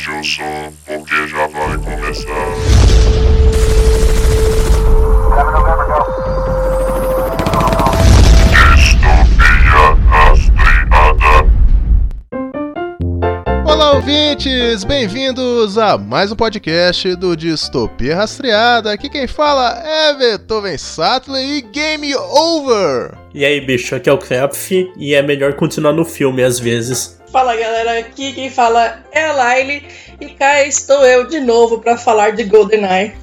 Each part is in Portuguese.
aumente o som, porque já vai começar. Distopia rastreada. Olá, ouvintes! Bem-vindos a mais um podcast do Distopia Rastreada. Aqui quem fala é Beethoven Sattler e Game Over! E aí, bicho, aqui é o Krapf e é melhor continuar no filme às vezes. Fala galera, aqui quem fala é a Laile e cá estou eu de novo para falar de GoldenEye.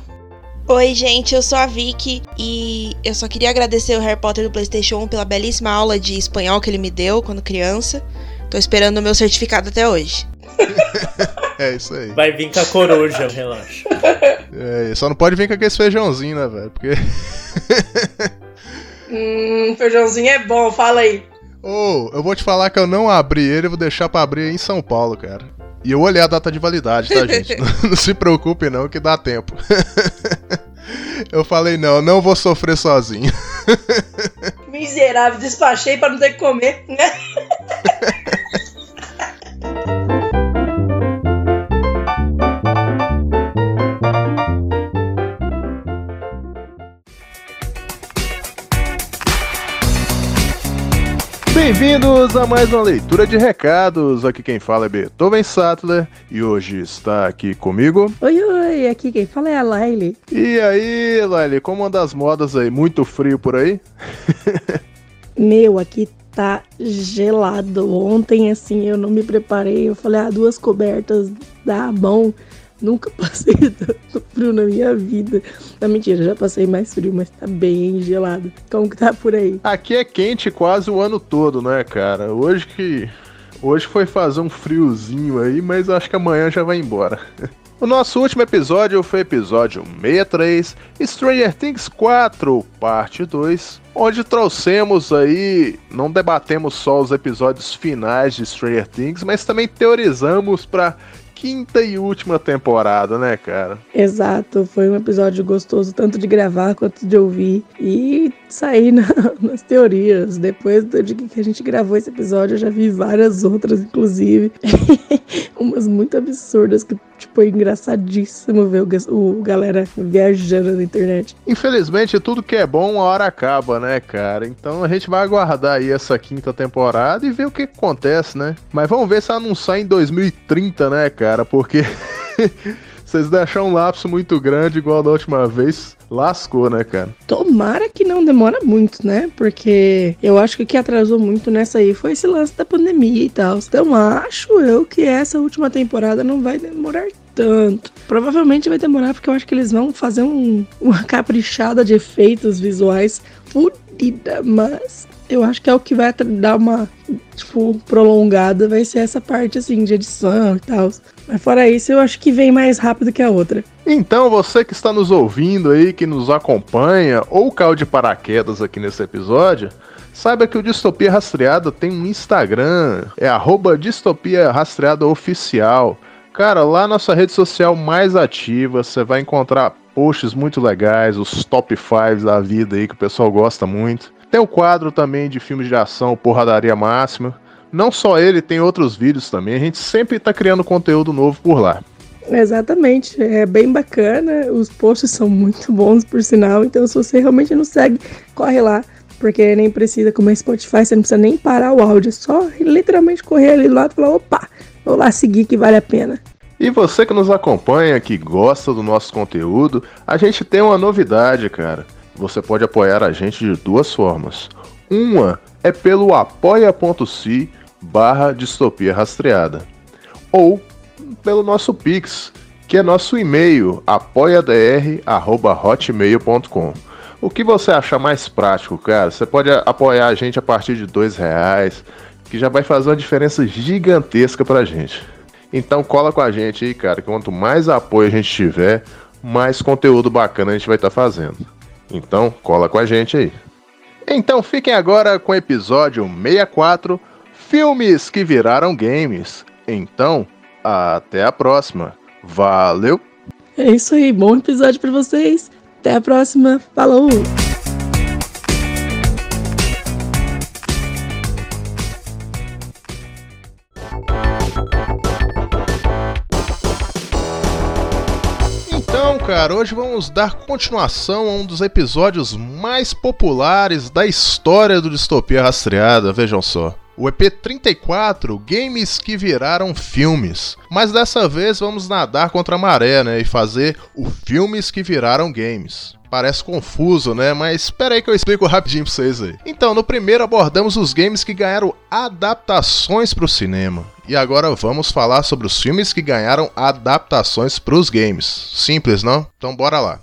Oi, gente, eu sou a Vicky e eu só queria agradecer o Harry Potter do PlayStation 1 pela belíssima aula de espanhol que ele me deu quando criança. Tô esperando o meu certificado até hoje. É isso aí. Vai vir com a coruja, relaxa. É, só não pode vir com aquele feijãozinho, né, velho? Porque. Hum, feijãozinho é bom, fala aí. Ô, eu vou te falar que eu não abri ele, eu vou deixar pra abrir em São Paulo, cara. E eu olhei a data de validade, tá, gente? não, não se preocupe, não, que dá tempo. eu falei, não, não vou sofrer sozinho. Miserável, despachei para não ter que comer, né? Bem-vindos a mais uma leitura de recados. Aqui quem fala é Beethoven Sattler e hoje está aqui comigo. Oi, oi, aqui quem fala é a Laile. E aí, Lali, como anda as modas aí? Muito frio por aí? Meu, aqui tá gelado. Ontem, assim, eu não me preparei. Eu falei, ah, duas cobertas dá bom. Nunca passei tanto frio na minha vida. Não, mentira, já passei mais frio, mas tá bem gelado. Como que tá por aí? Aqui é quente quase o ano todo, né, cara? Hoje que. Hoje foi fazer um friozinho aí, mas acho que amanhã já vai embora. O nosso último episódio foi episódio 63, Stranger Things 4, parte 2, onde trouxemos aí, não debatemos só os episódios finais de Stranger Things, mas também teorizamos para quinta e última temporada, né, cara? Exato, foi um episódio gostoso tanto de gravar quanto de ouvir e sair na- nas teorias. Depois do dia que a gente gravou esse episódio, eu já vi várias outras, inclusive. Umas muito absurdas que, tipo, é engraçadíssimo ver o, o galera viajando na internet. Infelizmente, tudo que é bom, uma hora acaba, né, cara? Então a gente vai aguardar aí essa quinta temporada e ver o que acontece, né? Mas vamos ver se ela não sai em 2030, né, cara? Porque vocês deixaram um lapso muito grande, igual da última vez, lascou, né, cara? Tomara que não demora muito, né? Porque eu acho que o que atrasou muito nessa aí foi esse lance da pandemia e tal. Então acho eu que essa última temporada não vai demorar tanto. Provavelmente vai demorar porque eu acho que eles vão fazer um- uma caprichada de efeitos visuais fodida, mas eu acho que é o que vai dar uma, tipo, prolongada, vai ser essa parte, assim, de edição e tal. Mas fora isso, eu acho que vem mais rápido que a outra. Então, você que está nos ouvindo aí, que nos acompanha, ou caiu de paraquedas aqui nesse episódio, saiba que o Distopia Rastreada tem um Instagram, é arroba Distopia Rastreada Oficial. Cara, lá nossa rede social mais ativa, você vai encontrar posts muito legais, os top 5 da vida aí que o pessoal gosta muito. Tem o quadro também de filmes de ação, Porradaria Máxima. Não só ele, tem outros vídeos também. A gente sempre tá criando conteúdo novo por lá. Exatamente, é bem bacana, os posts são muito bons, por sinal, então se você realmente não segue, corre lá, porque nem precisa, como é Spotify, você não precisa nem parar o áudio, é só literalmente correr ali do lado e falar, opa, vou lá seguir que vale a pena. E você que nos acompanha, que gosta do nosso conteúdo, a gente tem uma novidade, cara. Você pode apoiar a gente de duas formas. Uma é pelo apoia.se barra distopia rastreada. Ou pelo nosso Pix, que é nosso e-mail, apoiadr.hotmail.com. O que você achar mais prático, cara? Você pode apoiar a gente a partir de dois reais, que já vai fazer uma diferença gigantesca pra gente. Então cola com a gente aí, cara, que quanto mais apoio a gente tiver, mais conteúdo bacana a gente vai estar fazendo. Então cola com a gente aí. Então fiquem agora com o episódio 64, Filmes que viraram games. Então, até a próxima. Valeu! É isso aí, bom episódio pra vocês, até a próxima, falou! Cara, hoje vamos dar continuação a um dos episódios mais populares da história do Distopia Rastreada, vejam só. O EP 34, Games que viraram filmes. Mas dessa vez vamos nadar contra a maré, né? E fazer o Filmes que viraram games. Parece confuso, né? Mas espera aí que eu explico rapidinho pra vocês aí. Então, no primeiro abordamos os games que ganharam adaptações pro cinema. E agora vamos falar sobre os filmes que ganharam adaptações pros games. Simples, não? Então bora lá.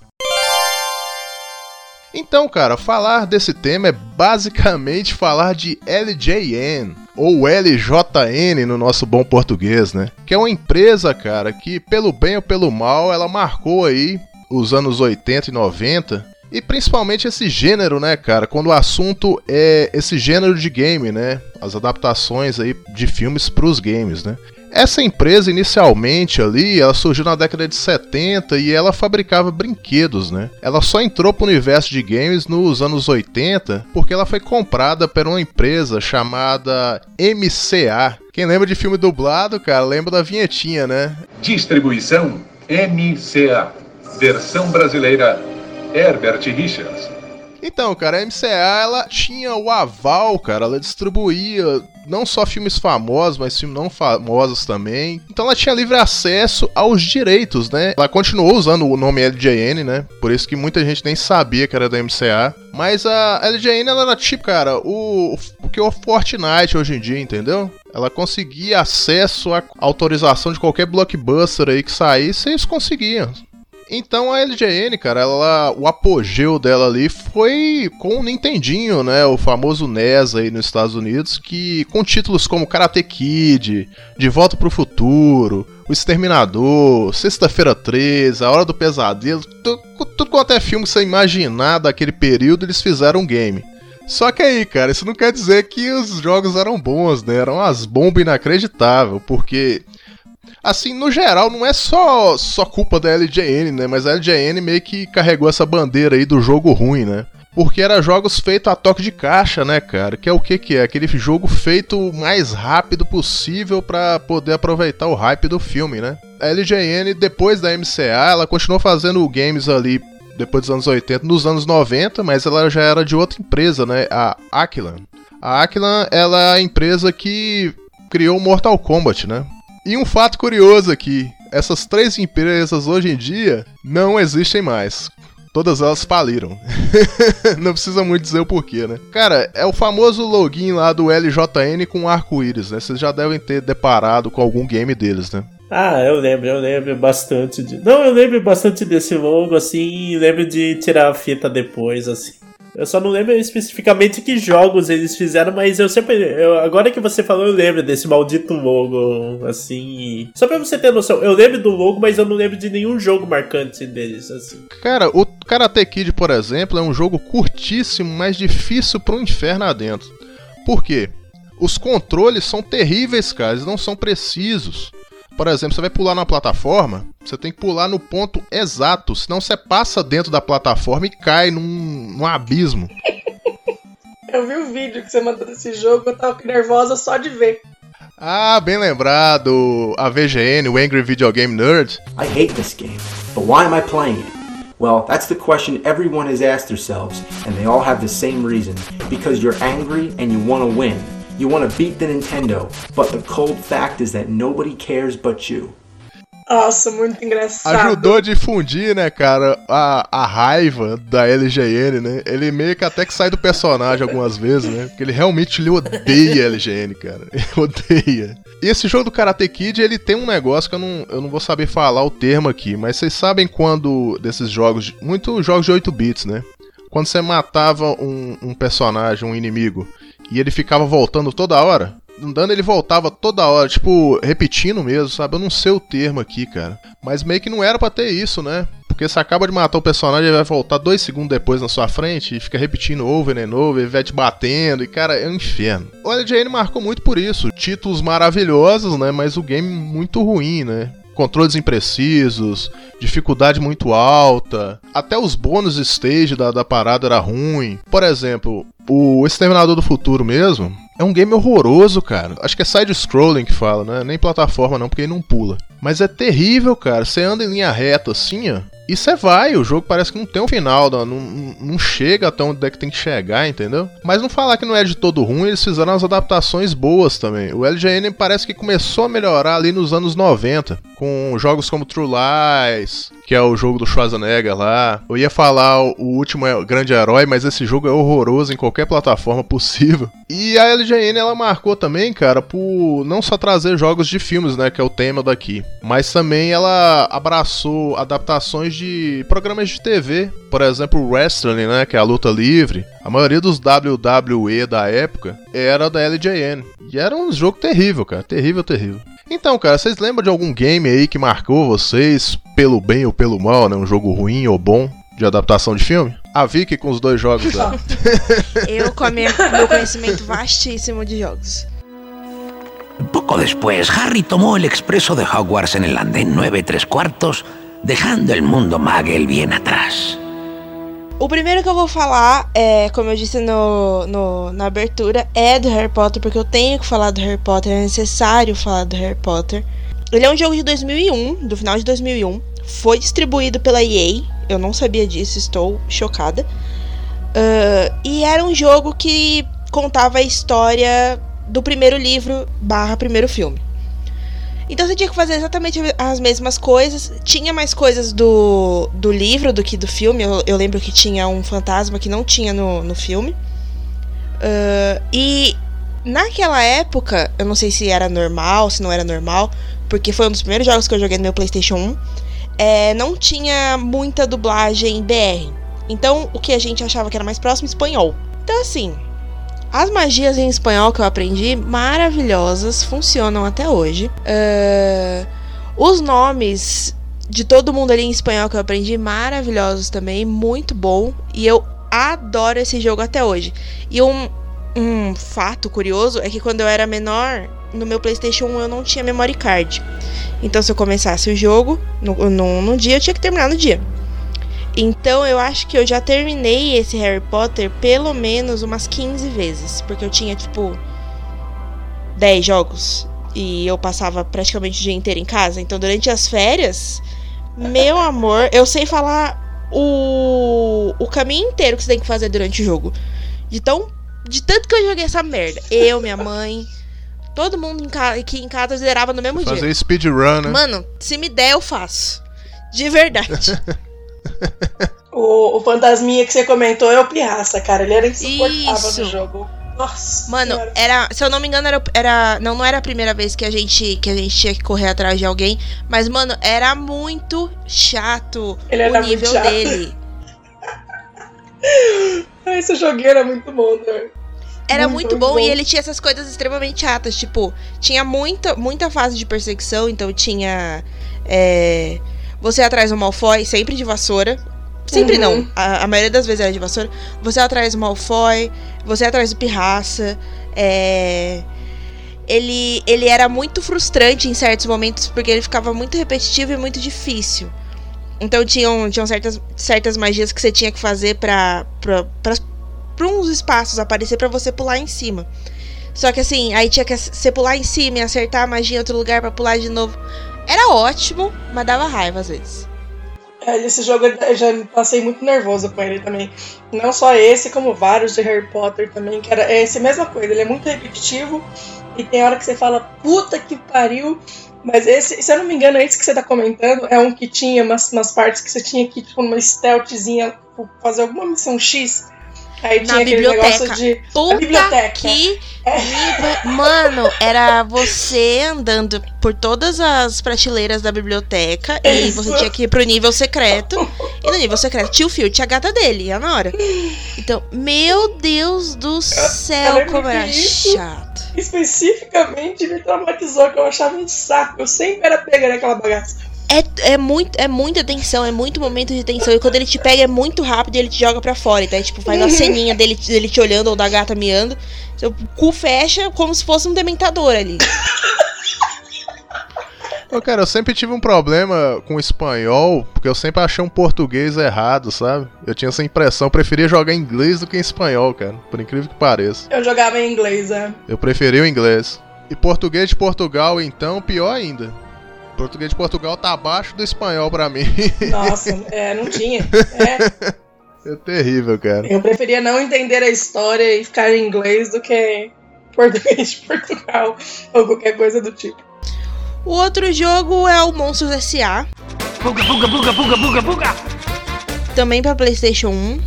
Então, cara, falar desse tema é basicamente falar de LJN, ou LJN no nosso bom português, né? Que é uma empresa, cara, que pelo bem ou pelo mal, ela marcou aí os anos 80 e 90 e principalmente esse gênero, né, cara? Quando o assunto é esse gênero de game, né? As adaptações aí de filmes para os games, né? Essa empresa inicialmente ali, ela surgiu na década de 70 e ela fabricava brinquedos, né? Ela só entrou para o universo de games nos anos 80 porque ela foi comprada por uma empresa chamada MCA. Quem lembra de filme dublado, cara, lembra da vinhetinha, né? Distribuição MCA. Versão brasileira Herbert Richards. Então, cara, a MCA ela tinha o aval, cara, ela distribuía não só filmes famosos, mas filmes não famosos também. Então ela tinha livre acesso aos direitos, né? Ela continuou usando o nome LJN, né? Por isso que muita gente nem sabia que era da MCA. Mas a LJN ela era tipo, cara, o, o que é o Fortnite hoje em dia, entendeu? Ela conseguia acesso à autorização de qualquer blockbuster aí que saísse, eles conseguiam. Então a LGN, cara, ela, o apogeu dela ali foi com o Nintendinho, né? O famoso NES aí nos Estados Unidos, que com títulos como Karate Kid, De Volta pro Futuro, O Exterminador, Sexta-feira 13, A Hora do Pesadelo, tudo, tudo quanto é filme que você imaginar daquele período, eles fizeram um game. Só que aí, cara, isso não quer dizer que os jogos eram bons, né? Eram umas bombas inacreditáveis, porque Assim, no geral, não é só, só culpa da LGN, né? Mas a LGN meio que carregou essa bandeira aí do jogo ruim, né? Porque era jogos feitos a toque de caixa, né, cara? Que é o que que é? Aquele jogo feito o mais rápido possível para poder aproveitar o hype do filme, né? A LGN, depois da MCA, ela continuou fazendo games ali depois dos anos 80, nos anos 90, mas ela já era de outra empresa, né? A Aquilan. A Aquilan, ela é a empresa que criou Mortal Kombat, né? E um fato curioso aqui: essas três empresas hoje em dia não existem mais. Todas elas faliram. não precisa muito dizer o porquê, né? Cara, é o famoso login lá do LJN com arco-íris, né? Vocês já devem ter deparado com algum game deles, né? Ah, eu lembro, eu lembro bastante de. Não, eu lembro bastante desse logo, assim, lembro de tirar a fita depois, assim. Eu só não lembro especificamente que jogos eles fizeram, mas eu sempre. Eu, agora que você falou, eu lembro desse maldito logo, assim. Só pra você ter noção, eu lembro do logo, mas eu não lembro de nenhum jogo marcante deles, assim. Cara, o Karate Kid, por exemplo, é um jogo curtíssimo, mas difícil pro inferno adentro. Por quê? Os controles são terríveis, cara, eles não são precisos. Por exemplo, você vai pular na plataforma, você tem que pular no ponto exato, senão você passa dentro da plataforma e cai num, num abismo. Eu vi o vídeo que você mandou desse jogo, eu tava nervosa só de ver. Ah, bem lembrado, a VGN, o Angry Video Game Nerd. I hate this game, but why am I playing it? Well, that's the question everyone has asked themselves, and they all have the same reason. Because you're angry and you want to win. You want to beat the Nintendo, but the cold fact is that nobody cares but you. Nossa, muito engraçado. Ajudou a difundir, né, cara, a, a raiva da LGN, né? Ele meio que até que sai do personagem algumas vezes, né? Porque ele realmente ele odeia a LGN, cara. Ele odeia. E esse jogo do Karate Kid, ele tem um negócio que eu não, eu não vou saber falar o termo aqui, mas vocês sabem quando desses jogos, muitos jogos de 8 bits, né? Quando você matava um, um personagem, um inimigo, e ele ficava voltando toda hora. Andando ele voltava toda hora, tipo, repetindo mesmo, sabe? Eu não sei o termo aqui, cara. Mas meio que não era para ter isso, né? Porque você acaba de matar o personagem, ele vai voltar dois segundos depois na sua frente e fica repetindo over and over, ele vai te batendo, e cara, é um inferno. O LJN marcou muito por isso. Títulos maravilhosos, né? Mas o game muito ruim, né? controles imprecisos, dificuldade muito alta, até os bônus stage da, da parada era ruim. Por exemplo, o Exterminador do Futuro mesmo é um game horroroso, cara. Acho que é side-scrolling que fala, né? Nem plataforma não, porque ele não pula. Mas é terrível, cara. Você anda em linha reta assim, ó. E você vai, o jogo parece que não tem um final, não, não, chega até onde é que tem que chegar, entendeu? Mas não falar que não é de todo ruim, eles fizeram as adaptações boas também. O LGN parece que começou a melhorar ali nos anos 90, com jogos como True Lies, que é o jogo do Schwarzenegger lá. Eu ia falar o último é grande herói, mas esse jogo é horroroso em qualquer plataforma possível. E a LGN ela marcou também, cara, por não só trazer jogos de filmes, né, que é o tema daqui, mas também ela abraçou adaptações de programas de TV, por exemplo, o wrestling, né, que é a luta livre. A maioria dos WWE da época era da LJN. E era um jogo terrível, cara, terrível, terrível. Então, cara, vocês lembram de algum game aí que marcou vocês pelo bem ou pelo mal, né? Um jogo ruim ou bom de adaptação de filme? A Vicky com os dois jogos dela. Eu com a minha- meu conhecimento vastíssimo de jogos. Poco después, Harry tomó el expreso de Hogwarts en el andén 9 tres cuartos, dejando el mundo Muggle bien atrás. O primeiro que eu vou falar, é, como eu disse no, no- na abertura, é do Harry Potter, porque eu tenho que falar do Harry Potter, é necessário falar do Harry Potter. Ele é um jogo de 2001, do final de 2001. Foi distribuído pela EA, eu não sabia disso, estou chocada. Ah, e era um jogo que contava a história do primeiro livro barra primeiro filme. Então você tinha que fazer exatamente as mesmas coisas. Tinha mais coisas do, do livro do que do filme. Eu, eu lembro que tinha um fantasma que não tinha no, no filme. Ah, e naquela época, eu não sei se era normal, se não era normal, porque foi um dos primeiros jogos que eu joguei no meu PlayStation 1. é, não tinha muita dublagem BR. Então o que a gente achava que era mais próximo, espanhol. Então assim, as magias em espanhol que eu aprendi, maravilhosas, funcionam até hoje. Ah, os nomes de todo mundo ali em espanhol que eu aprendi, maravilhosos também, muito bom. E eu adoro esse jogo até hoje. E um, um fato curioso é que quando eu era menor, no meu PlayStation 1 eu não tinha memory card. Então, se eu começasse o jogo no, no, no dia, eu tinha que terminar no dia. Então, eu acho que eu já terminei esse Harry Potter pelo menos umas 15 vezes. Porque eu tinha, tipo, 10 jogos. E eu passava praticamente o dia inteiro em casa. Então, durante as férias, meu amor, eu sei falar o, o caminho inteiro que você tem que fazer durante o jogo. De, tão, de tanto que eu joguei essa merda. Eu, minha mãe, todo mundo em ca- aqui em casa zerava no mesmo dia. Fazer speedrun, né? Mano, se me der, eu faço. De verdade. O, o fantasminha que você comentou é o Pirraça, cara. Ele era insuportável Isso. no jogo. Nossa. Mano, senhora. era. Se eu não me engano, era, era. Não, não era a primeira vez que a gente que a gente tinha que correr atrás de alguém. Mas, mano, era muito chato Ele o nível chato. dele. Esse joguinho era muito bom, né? Era Muito, muito, bom muito e bom. ele tinha essas coisas extremamente chatas. Tipo, tinha muita, muita fase de perseguição, então tinha. é, você atrás do Malfoy, sempre de vassoura. Sempre Uhum. não. A, a maioria das vezes era de vassoura. Você atrás do Malfoy, você atrás do Pirraça. É. Ele, ele era muito frustrante em certos momentos, porque ele ficava muito repetitivo e muito difícil. Então tinham, tinham certas, certas magias que você tinha que fazer pra, pra, pra, pra uns espaços aparecer pra você pular em cima. Só que assim, aí tinha que você pular em cima e acertar a magia em outro lugar pra pular de novo. Era ótimo, mas dava raiva às vezes. É, esse jogo eu já passei muito nervoso com ele também. Não só esse, como vários de Harry Potter também, que era é essa mesma coisa. Ele é muito repetitivo e tem hora que você fala, puta que pariu. Mas esse, se eu não me engano, esse que você tá comentando é um que tinha umas, umas partes que você tinha que, tipo, numa stealthzinha, tipo, fazer alguma missão X. Aí Na biblioteca. de. Puta biblioteca. que. nível- Mano, era você andando por todas as prateleiras da biblioteca e Isso. você tinha que ir pro nível secreto. E no nível secreto tinha o Phil, tinha a gata dele, a Nora. Então, meu Deus do céu, como era chato. Especificamente me traumatizou, que eu achava um saco. Eu sempre era pega naquela bagaça. É, é, muito, é muita tensão, é muito momento de tensão. E quando ele te pega é muito rápido e ele te joga pra fora. Então, é, tipo, faz uma ceninha dele, dele te olhando ou da gata miando. Seu cu fecha como se fosse um dementador ali. Ô, cara, eu sempre tive um problema com espanhol, porque eu sempre achei um português errado, sabe? Eu tinha essa impressão, eu preferia jogar em inglês do que em espanhol, cara. Por incrível que pareça. Eu jogava em inglês, é. Eu preferi o inglês. E português de Portugal, então, pior ainda. O português de Portugal tá abaixo do espanhol pra mim. Nossa, é, não tinha. É, É terrível, cara. eu preferia não entender a história e ficar em inglês do que português de Portugal ou qualquer coisa do tipo. O outro jogo é o Monstros S.A. Também pra PlayStation 1.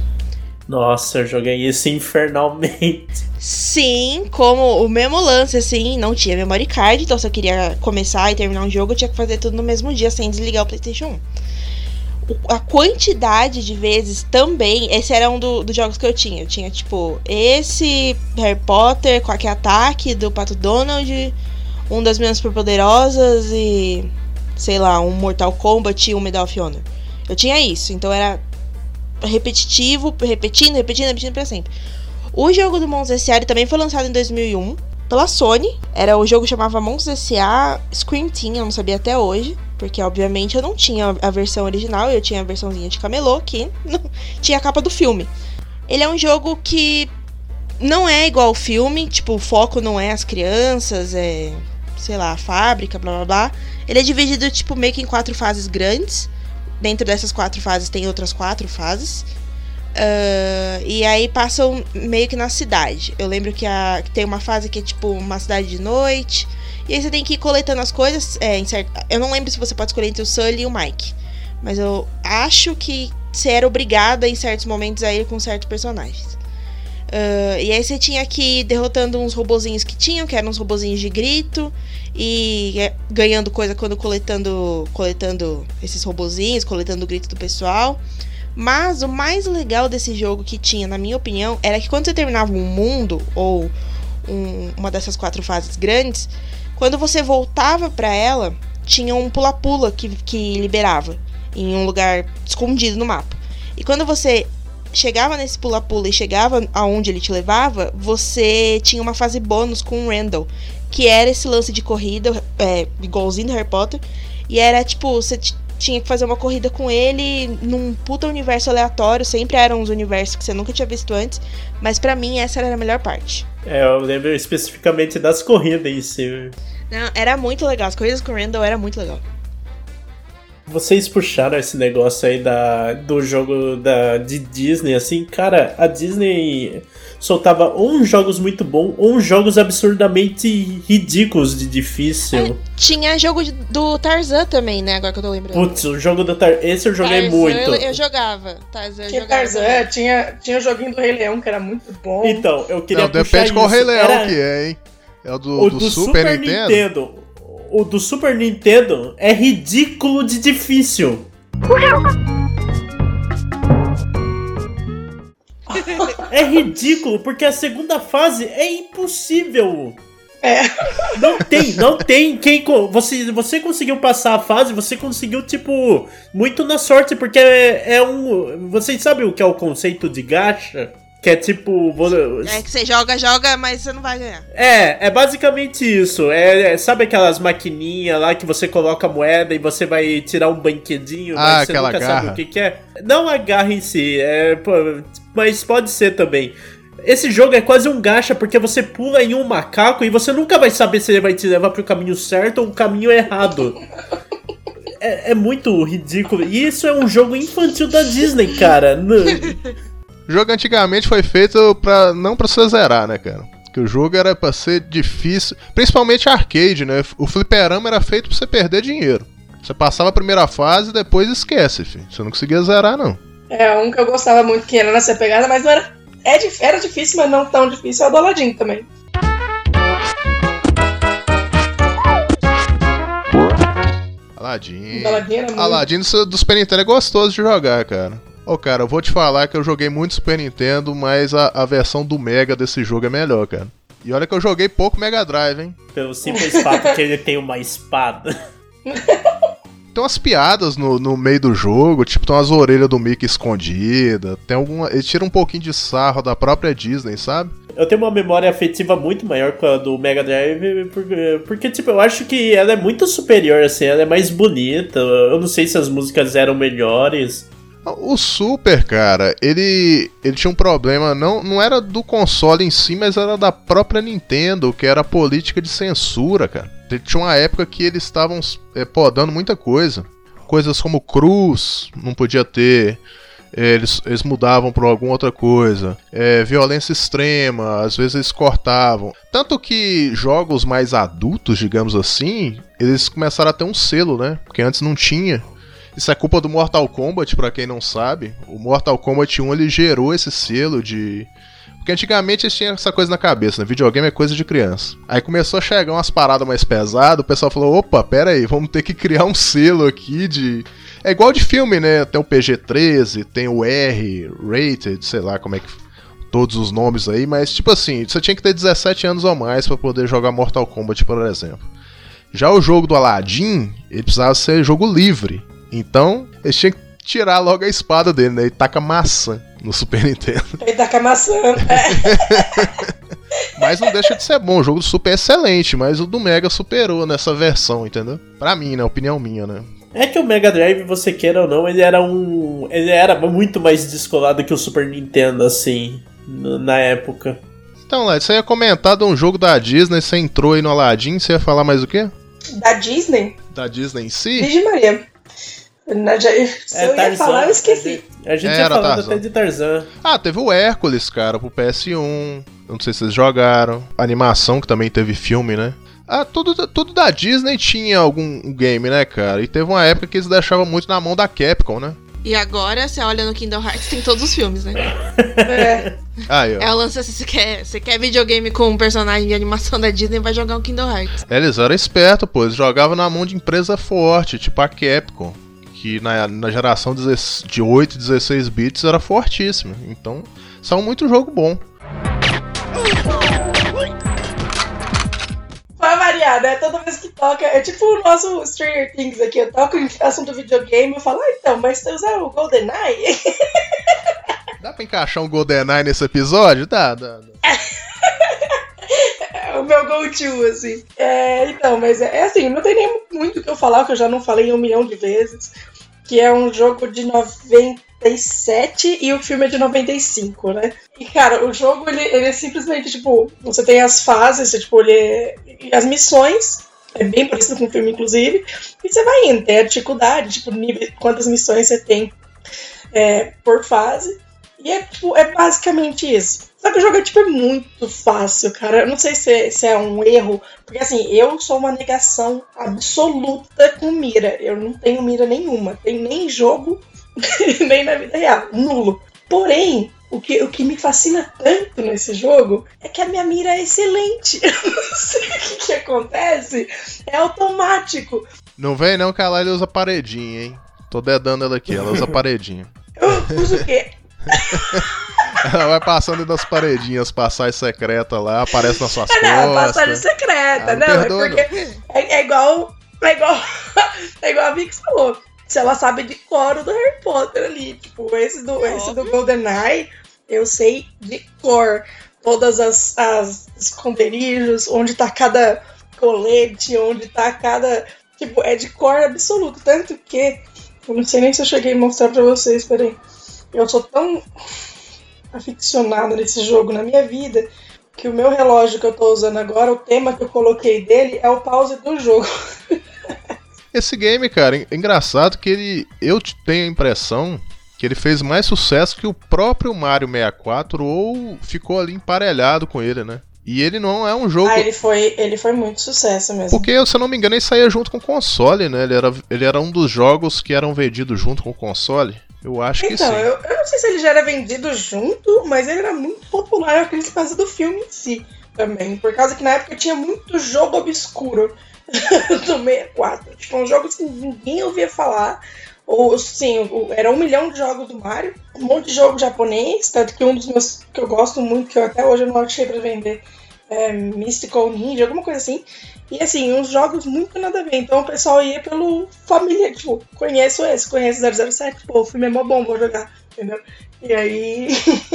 Nossa, eu joguei isso infernalmente. Sim, como o mesmo lance, assim, não tinha memory card, então se eu queria começar e terminar um jogo, eu tinha que fazer tudo no mesmo dia, sem desligar o PlayStation 1. O- A quantidade de vezes também, esse era um do- dos jogos que eu tinha. Eu tinha, tipo, esse Harry Potter, Quack Ataque, do Pato Donald, um das minhas superpoderosas e, sei lá, um Mortal Kombat e um Medal of Honor. Eu tinha isso, então era repetitivo, repetindo, repetindo, repetindo pra sempre. O jogo do Monstros S.A. também foi lançado em 2001 pela Sony. Era o jogo chamava Monstros S.A. Scream Team, eu não sabia até hoje, porque obviamente eu não tinha a versão original, eu tinha a versãozinha de camelô que não tinha a capa do filme. Ele é um jogo que não é igual ao filme, tipo, o foco não é as crianças, é, sei lá, a fábrica, blá blá blá. Ele é dividido tipo meio que em quatro fases grandes. Dentro dessas quatro fases tem outras quatro fases. Ah, e aí passam meio que na cidade. Eu lembro que, a, que tem uma fase que é tipo uma cidade de noite. E aí você tem que ir coletando as coisas. É, certo, eu não lembro se você pode escolher entre o Sully e o Mike. Mas eu acho que você era obrigada em certos momentos a ir com certos personagens. Ah, e aí você tinha que ir derrotando uns robozinhos que tinham, que eram uns robozinhos de grito. E é, ganhando coisa quando coletando, coletando esses robozinhos, coletando o grito do pessoal. Mas o mais legal desse jogo que tinha, na minha opinião, era que quando você terminava um mundo ou um- uma dessas quatro fases grandes, quando você voltava pra ela, tinha um pula-pula que, que liberava em um lugar escondido no mapa. E quando você chegava nesse pula-pula e chegava aonde ele te levava, você tinha uma fase bônus com o Randall, que era esse lance de corrida, é, igualzinho do Harry Potter, e era tipo, você tinha que fazer uma corrida com ele num puta universo aleatório, sempre eram uns universos que você nunca tinha visto antes, mas pra mim essa era a melhor parte. É, eu lembro especificamente das corridas em si. Não, era muito legal, as corridas com o Randall era muito legal. Vocês puxaram esse negócio aí da, do jogo da, de Disney, assim, cara, a Disney soltava ou uns jogos muito bons ou uns jogos absurdamente ridículos de difícil. Tinha jogo de- do Tarzan também, né, agora que eu tô lembrando. Putz, o jogo do Tar... Esse eu joguei Tarzan, muito. Eu, eu jogava. Tarzan, eu Tinha jogava. Tarzan, tinha, tinha o joguinho do Rei Leão, que era muito bom. Então, eu queria Não, puxar depende qual isso. Rei Leão Era que é, hein? É o do, o do Super, Nintendo? O do Super Nintendo é ridículo de difícil. É ridículo, porque a segunda fase é impossível. É. Não tem, não tem quem. Você, você conseguiu passar a fase, você conseguiu, tipo, muito na sorte, porque é, é um. Vocês sabem o que é o conceito de gacha? Que é tipo. É que você joga, joga, mas você não vai ganhar. É, é basicamente isso. É, é- sabe aquelas maquininhas lá que você coloca moeda e você vai tirar um banquedinho, Ah, mas você aquela nunca sabe garra. o que, que é? Não a garra em si, é, pô, mas pode ser também. Esse jogo é quase um gacha porque você pula em um macaco e você nunca vai saber se ele vai te levar pro caminho certo ou o caminho errado. É, é muito ridículo. E isso é um jogo infantil da Disney, cara. O jogo antigamente foi feito pra, não pra você zerar, né, cara? Que o jogo era pra ser difícil, principalmente arcade, né? O fliperama era feito pra você perder dinheiro. Você passava a primeira fase e depois esquece, filho. Você não conseguia zerar, não. É, um que eu gostava muito, que era nessa pegada, mas não era. É, era difícil, mas não tão difícil, é o do Aladdin também. Aladdin. Aladdin era muito. Aladdin do, do Super Nintendo é gostoso de jogar, cara. Ô, cara, eu vou te falar que eu joguei muito Super Nintendo, mas a, a versão do Mega desse jogo é melhor, cara. E olha que eu joguei pouco Mega Drive, hein? Pelo simples fato que ele tem uma espada. Tem umas piadas no, no meio do jogo, tipo, tem umas orelhas do Mickey escondidas, tem alguma. Ele tira um pouquinho de sarro da própria Disney, sabe? Eu tenho uma memória afetiva muito maior com a do Mega Drive, porque, porque, tipo, eu acho que ela é muito superior, assim, ela é mais bonita. Eu não sei se as músicas eram melhores. O Super, cara, ele ele tinha um problema, não, não era do console em si, mas era da própria Nintendo, que era a política de censura, cara. te- tinha uma época que eles estavam é, podando muita coisa. Coisas como cruz, não podia ter. É, Eles, eles mudavam por alguma outra coisa. É, violência extrema, às vezes eles cortavam. Tanto que jogos mais adultos, digamos assim, eles começaram a ter um selo, né? Porque antes não tinha. Isso é culpa do Mortal Kombat, pra quem não sabe. O Mortal Kombat 1 ele gerou esse selo de. Porque antigamente eles tinham essa coisa na cabeça, né? Videogame é coisa de criança. Aí começou a chegar umas paradas mais pesadas, o pessoal falou: opa, pera aí, vamos ter que criar um selo aqui de. É igual de filme, né? Tem o PG-13, tem o R, rated, sei lá como é que. Todos os nomes aí, mas tipo assim, você tinha que ter 17 anos ou mais pra poder jogar Mortal Kombat, por exemplo. Já o jogo do Aladdin, ele precisava ser jogo livre. Então, eles tinham que tirar logo a espada dele, né? E taca maçã no Super Nintendo. Ele tá com a maçã. É. Mas não deixa de ser bom. O jogo do Super é excelente, mas o do Mega superou nessa versão, entendeu? Pra mim, né? Opinião minha, né? É que o Mega Drive, você queira ou não, ele era um. Ele era muito mais descolado que o Super Nintendo, assim, na época. Então, Led, você ia comentar de um jogo da Disney, você entrou aí no Aladdin, você ia falar mais o quê? Da Disney? Da Disney em si? Virgem Maria. Na, já, se eu ia falar, eu esqueci. A gente Era ia falando Tarzan. até de Tarzan. Ah, teve o Hércules, cara, pro PS1. Eu não sei se vocês jogaram. A animação, que também teve filme, né? Ah, tudo, tudo da Disney tinha algum game, né, cara? E teve uma época que eles deixavam muito na mão da Capcom, né? E agora, você olha no Kingdom Hearts, tem todos os filmes, né? É. Aí, ó. É o lance assim, você quer, você quer videogame com um personagem de animação da Disney, vai jogar o Kingdom Hearts. Eles eram espertos, pô. Eles jogavam na mão de empresa forte, tipo a Capcom. Que na, na geração 16 de 8 e 16 bits era fortíssima. Então, são muito jogo bom. Pra variar, né? Toda vez que toca, é tipo o nosso Stranger Things aqui. Eu toco em assunto videogame, eu falo, ah, então, mas você usaram o GoldenEye? Dá pra encaixar um GoldenEye nesse episódio? Dá, dá. dá. O meu go-to, assim. É, então, mas é, é assim, não tem nem muito o que eu falar, que eu já não falei um milhão de vezes. Que é um jogo de 97 e o filme é de 95, né? E, cara, o jogo, ele, ele é simplesmente, tipo, você tem as fases, tipo, ele é- as missões, é bem parecido com o filme, inclusive, e você vai indo, tem a dificuldade, tipo, nível, quantas missões você tem é, por fase. E é, tipo, é basicamente isso. Só que o jogo é, tipo, é muito fácil, cara. Eu não sei se, é- se é um erro, porque assim, eu sou uma negação absoluta com mira. Eu não tenho mira nenhuma. Tenho nem em jogo, nem na vida real. Nulo. Porém, o que, o que me fascina tanto nesse jogo é que a minha mira é excelente. Eu não sei o que, que acontece. É automático. Não vem não que a Laila usa paredinha, hein? Tô dedando ela aqui, ela usa paredinha. Eu uso o quê? Ela vai passando das paredinhas, passagem secreta lá, aparece nas suas Ah, não, passagem costas. secreta, Ah, não, perdoa, é porque é, é igual. É igual. É igual a Vix falou. Se ela sabe de cor o do Harry Potter ali. Tipo, esse do, esse do GoldenEye, eu sei de cor. Todas as, as esconderijos, onde tá cada colete, onde tá cada. Tipo, é de cor absoluto. Tanto que. Eu não sei nem se eu cheguei a mostrar pra vocês, peraí. Eu sou tão aficionada nesse jogo na minha vida que o meu relógio que eu tô usando agora, o tema que eu coloquei dele é o pause do jogo. Esse game, cara, é engraçado que ele. Eu tenho a impressão que ele fez mais sucesso que o próprio Mario 64 ou ficou ali emparelhado com ele, né? E ele não é um jogo. Ah, ele foi, ele foi muito sucesso mesmo. Porque, se eu não me engano, ele saía junto com o console, né? Ele era, ele era um dos jogos que eram vendidos junto com o console. Eu acho que Então, sim. eu, eu não sei se ele já era vendido junto, mas ele era muito popular, eu acredito, por causa do filme em si também. Por causa que na época tinha muito jogo obscuro do 64. Tipo, uns jogos que ninguém ouvia falar. Ou, sim, era um milhão de jogos do Mario, um monte de jogo japonês, tanto que um dos meus que eu gosto muito, que eu até hoje eu não achei pra vender, é Mystical Ninja, alguma coisa assim. E assim, uns jogos muito nada a ver. Então o pessoal ia pelo família, tipo, conheço esse, conheço 007, pô, o filme é mó bom, vou jogar, entendeu? E aí.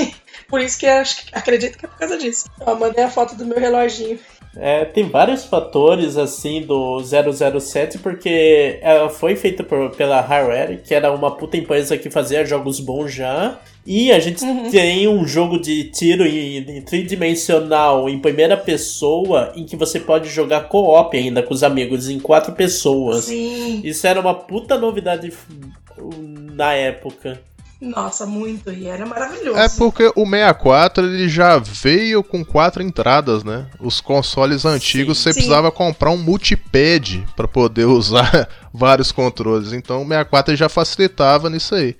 por isso que acho que acredito que é por causa disso. Ó, mandei a foto do meu reloginho. É, tem vários fatores assim do 007, porque ela foi feita por, pela Rare, que era uma puta empresa que fazia jogos bons já. E a gente Uhum. tem um jogo de tiro em, em tridimensional em primeira pessoa em que você pode jogar co-op ainda com os amigos em quatro pessoas. Sim. Isso era uma puta novidade na época. Nossa, muito. E era maravilhoso. É porque o 64 ele já veio com quatro entradas, né? Os consoles antigos Sim. você Sim. precisava comprar um multipad pra poder usar vários controles. Então o 64 ele já facilitava nisso aí.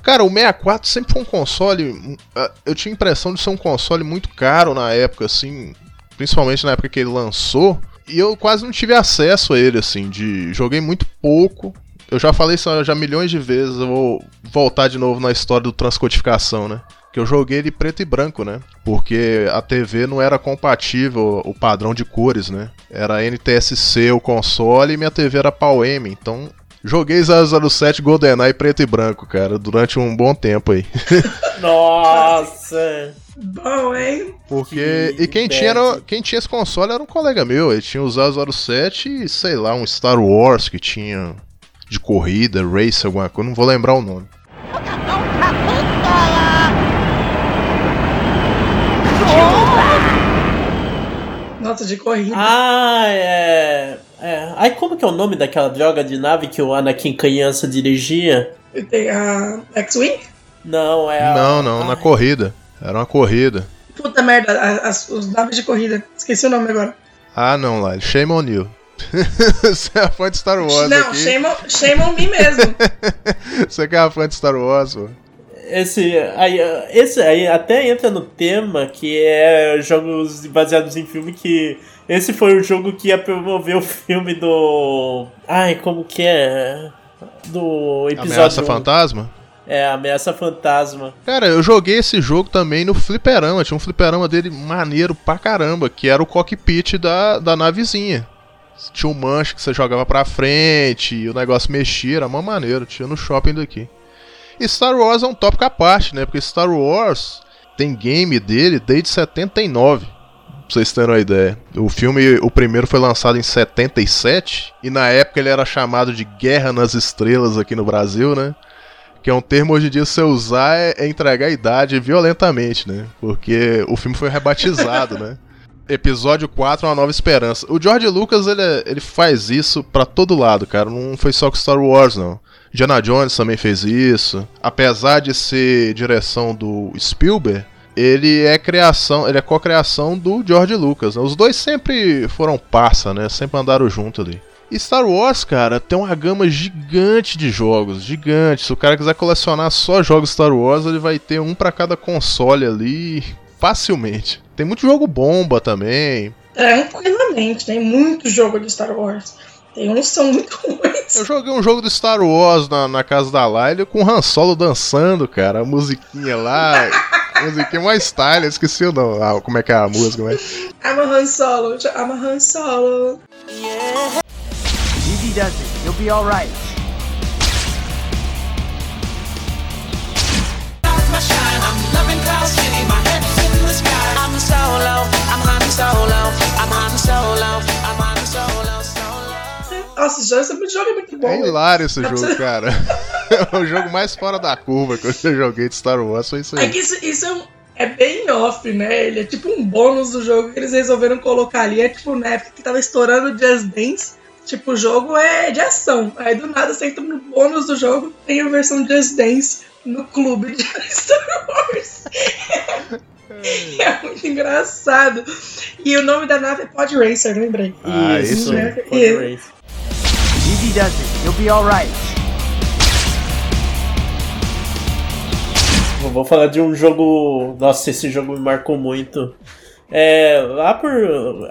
Cara, o 64 sempre foi um console. hum, ah, Eu tinha a impressão de ser um console muito caro na época, assim. Principalmente na época que ele lançou. E eu quase não tive acesso a ele, assim. De joguei muito pouco. Eu já falei isso já milhões de vezes. Eu vou voltar de novo na história do transcodificação, né? Que eu joguei ele preto e branco, né? Porque a TV não era compatível o padrão de cores, né? Era NTSC o console e minha TV era PAL-M. Então joguei 007 GoldenEye preto e branco, cara, durante um bom tempo aí. Nossa! Bom, hein? Porque. Que e quem tinha, era- quem tinha esse console era um colega meu. Ele tinha o 007 e, sei lá, um Star Wars que tinha de corrida, race, alguma coisa. Não vou lembrar o nome. Nota de corrida. Ah, é. é. Ai, como que é o nome daquela droga de nave que o Anakin criança dirigia? Tem a X-Wing? Não, é a. Não, não, na Ai, corrida. Era uma corrida. Puta merda, a- as- os naves de corrida. Esqueci o nome agora. Ah, não, lá. Shame on you. Você é fã de Star Wars Não, aqui. shame on, shame on me mesmo. Você que é fã de Star Wars, pô. Esse aí, esse aí até entra no tema que é jogos baseados em filme que esse foi o jogo que ia promover o filme do ai como que é do episódio Ameaça. Fantasma? é ameaça fantasma Cara, eu joguei esse jogo também no fliperama. Tinha um fliperama dele maneiro pra caramba, que era o cockpit da, da navezinha. Tinha um manche que você jogava pra frente e o negócio mexia, era mó maneiro. Tinha no shopping daqui. E Star Wars é um tópico à parte, né? Porque Star Wars tem game dele desde 79. Pra vocês terem uma ideia. O filme, o primeiro foi lançado em 77. E na época ele era chamado de Guerra nas Estrelas aqui no Brasil, né? Que é um termo hoje em dia, se usar, é, é entregar a idade violentamente, né? Porque o filme foi rebatizado, né? Episódio 4, Uma Nova Esperança. O George Lucas, ele, é- ele faz isso pra todo lado, cara. Não foi só com Star Wars, não. Indiana Jones também fez isso. Apesar de ser direção do Spielberg, ele é criação, ele é co-criação do George Lucas. Né? Os dois sempre foram parça, né? Sempre andaram junto ali. E Star Wars, cara, tem uma gama gigante de jogos, gigante. Se o cara quiser colecionar só jogos Star Wars, ele vai ter um pra cada console ali, facilmente. Tem muito jogo bomba também. Tranquilamente, tem muito jogo de Star Wars. Tem uns que são muito ruins. Eu joguei um jogo do Star Wars na, na casa da Laila com o Han Solo dançando, cara. A musiquinha lá. musiquinha mais style, eu esqueci o nome. Ah, como é que é a música, né? I'm a Han Solo, I'm a Han Solo. Easy does it. You'll be alright. Nossa, esse jogo, esse jogo é muito bom. É hilário esse jogo, cara. o jogo mais fora da curva que eu já joguei de Star Wars foi isso É aí. que isso, isso é, um- é bem off, né? Ele é tipo um bônus do jogo que eles resolveram colocar ali. É tipo na época que tava estourando o Just Dance. Tipo, o jogo é de ação. Aí do nada você entra no bônus do jogo, tem a versão Just Dance no clube de Star Wars. é muito engraçado. E o nome da nave é Pod Racer, lembrei. Ah, Isso, esse né? Pod E- Race. Easy does it. You'll be alright. Vou falar de um jogo. Nossa, esse jogo me marcou muito. É, lá por.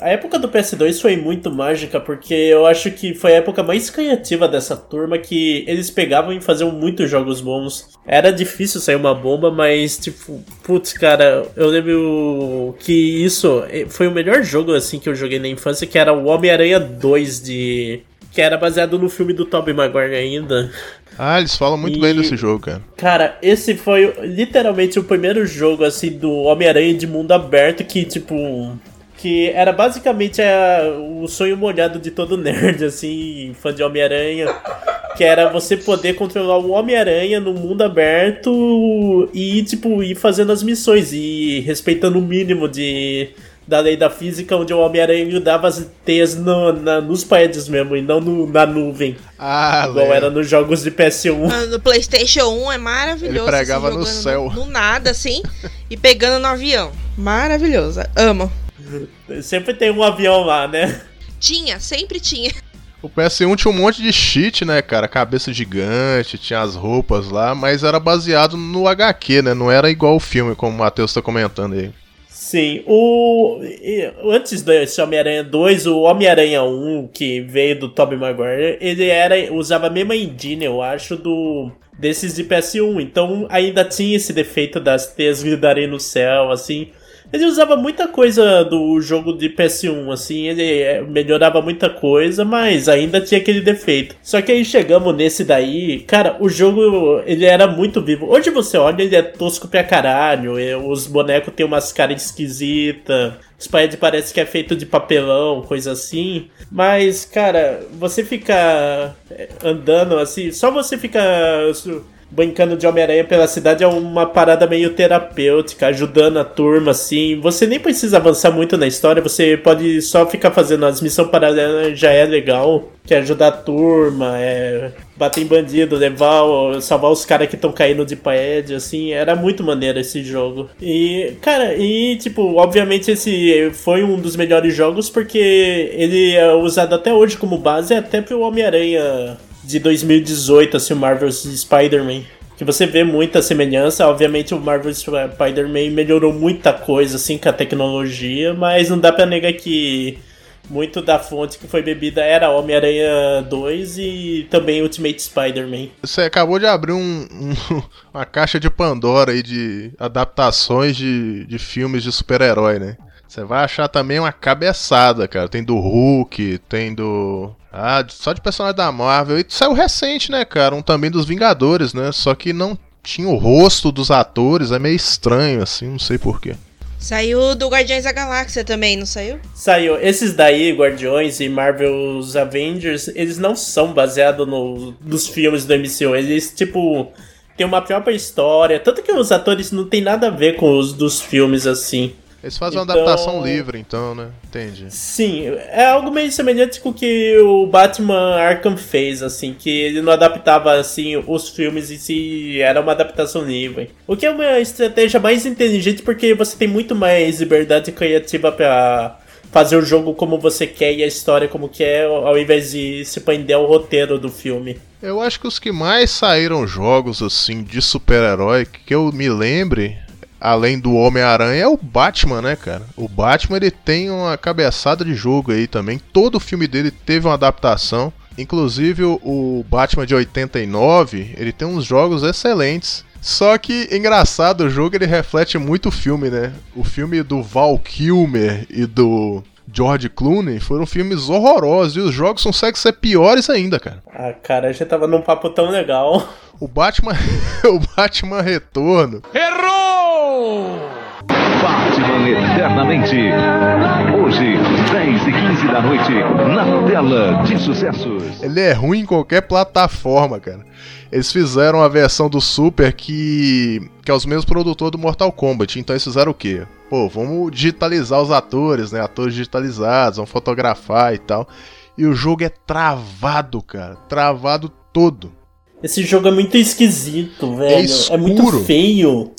A época do PS2 foi muito mágica, porque eu acho que foi a época mais criativa dessa turma que eles pegavam e faziam muitos jogos bons. Era difícil sair uma bomba, mas, tipo, putz, cara, eu lembro que isso foi o melhor jogo assim que eu joguei na infância, que era o Homem-Aranha 2 de. Que era baseado no filme do Tobey Maguire ainda. Ah, eles falam muito E- bem desse jogo, cara. Cara, esse foi literalmente o primeiro jogo assim do Homem-Aranha de mundo aberto que tipo que era basicamente a, o sonho molhado de todo nerd, assim, fã de Homem-Aranha. Que era você poder controlar o Homem-Aranha no mundo aberto e, tipo, ir fazendo as missões e respeitando o mínimo de da lei da física, onde o Homem-Aranha dava as teias no, na, nos pads mesmo, e não no, na nuvem. Ah, igual era nos jogos de PS1. Ah, No PlayStation 1 é maravilhoso. Ele pregava assim, no céu. No, nada, assim, e pegando no avião. Maravilhoso. Amo. Sempre tem um avião lá, né? Tinha, sempre tinha. O PS1 tinha um monte de cheat, né, cara? Cabeça gigante, tinha as roupas lá, mas era baseado no HQ, né? Não era igual o filme, como o Matheus tá comentando aí. Sim, o. Antes desse Homem-Aranha 2, o Homem-Aranha 1, que veio do Tobey Maguire, ele era. usava a mesma engine, eu acho, do. Desses de PS1. Então ainda tinha esse defeito das teias gridarem no céu, assim. Ele usava muita coisa do jogo de PS1, assim, ele eh, melhorava muita coisa, mas ainda tinha aquele defeito. Só que aí chegamos nesse daí, cara, o jogo ele era muito vivo. Hoje você olha, ele é tosco pra caralho, eh, os bonecos têm umas caras esquisitas, os parece que é feito de papelão, coisa assim. Mas, cara, você fica andando assim, só você fica brincando de Homem-Aranha pela cidade é uma parada meio terapêutica, ajudando a turma, assim. Você nem precisa avançar muito na história, você pode só ficar fazendo as missões paralelas, já é legal. Que é ajudar a turma, é bater em bandido, levar, salvar os caras que estão caindo de pad, assim. Era muito maneiro esse jogo. E, cara, e tipo, obviamente esse foi um dos melhores jogos porque ele é usado até hoje como base, até pro Homem-Aranha de 2018, assim, o Marvel's Spider-Man. Que você vê muita semelhança. Obviamente, o Marvel Spider-Man melhorou muita coisa, assim, com a tecnologia, mas não dá pra negar que muito da fonte que foi bebida era Homem-Aranha 2 e também Ultimate Spider-Man. Você acabou de abrir um- um- uma caixa de Pandora aí de adaptações de, de filmes de super-herói, né? Você vai achar também uma cabeçada, cara. Tem do Hulk, tem do. Ah, só de personagem da Marvel. E saiu recente, né, cara? Um também dos Vingadores, né? Só que não tinha o rosto dos atores. É meio estranho, assim, não sei porquê. Saiu do Guardiões da Galáxia também, não saiu? Saiu. Esses daí, Guardiões e Marvel's Avengers, eles não são baseados no, nos filmes do MCU. Eles, tipo, têm uma própria história. Tanto que os atores não tem nada a ver com os dos filmes, assim. Eles fazem Então- uma adaptação livre, então, né? Entendi. Sim, é algo meio semelhante com o que o Batman Arkham fez, assim, que ele não adaptava, assim, os filmes em si, era uma adaptação livre. O que é uma estratégia mais inteligente porque você tem muito mais liberdade criativa pra fazer o jogo como você quer e a história como quer, ao invés de se prender ao roteiro do filme. Eu acho que os que mais saíram jogos assim de super-herói que eu me lembre, além do Homem-Aranha, é o Batman, né, cara? O Batman ele tem uma cabeçada de jogo aí também. Todo filme dele teve uma adaptação. Inclusive o- Batman de 89, ele tem uns jogos excelentes. Só que, engraçado, o jogo ele reflete muito o filme, né? O filme do Val Kilmer e do George Clooney foram filmes horrorosos e os jogos conseguem ser piores ainda, cara. Ah, cara, já tava num papo tão legal. O Batman, o Batman Retorno. Batman Eternamente. Hoje, 10 e 15 da noite, na tela de sucessos. Ele é ruim em qualquer plataforma, cara. Eles fizeram a versão do Super que que é os mesmos produtores do Mortal Kombat. Então eles fizeram o quê? Pô, vamos digitalizar os atores, né? Atores digitalizados, vamos fotografar e tal. E o jogo é travado, cara. Travado todo. Esse jogo é muito esquisito, velho. É, escuro. muito feio.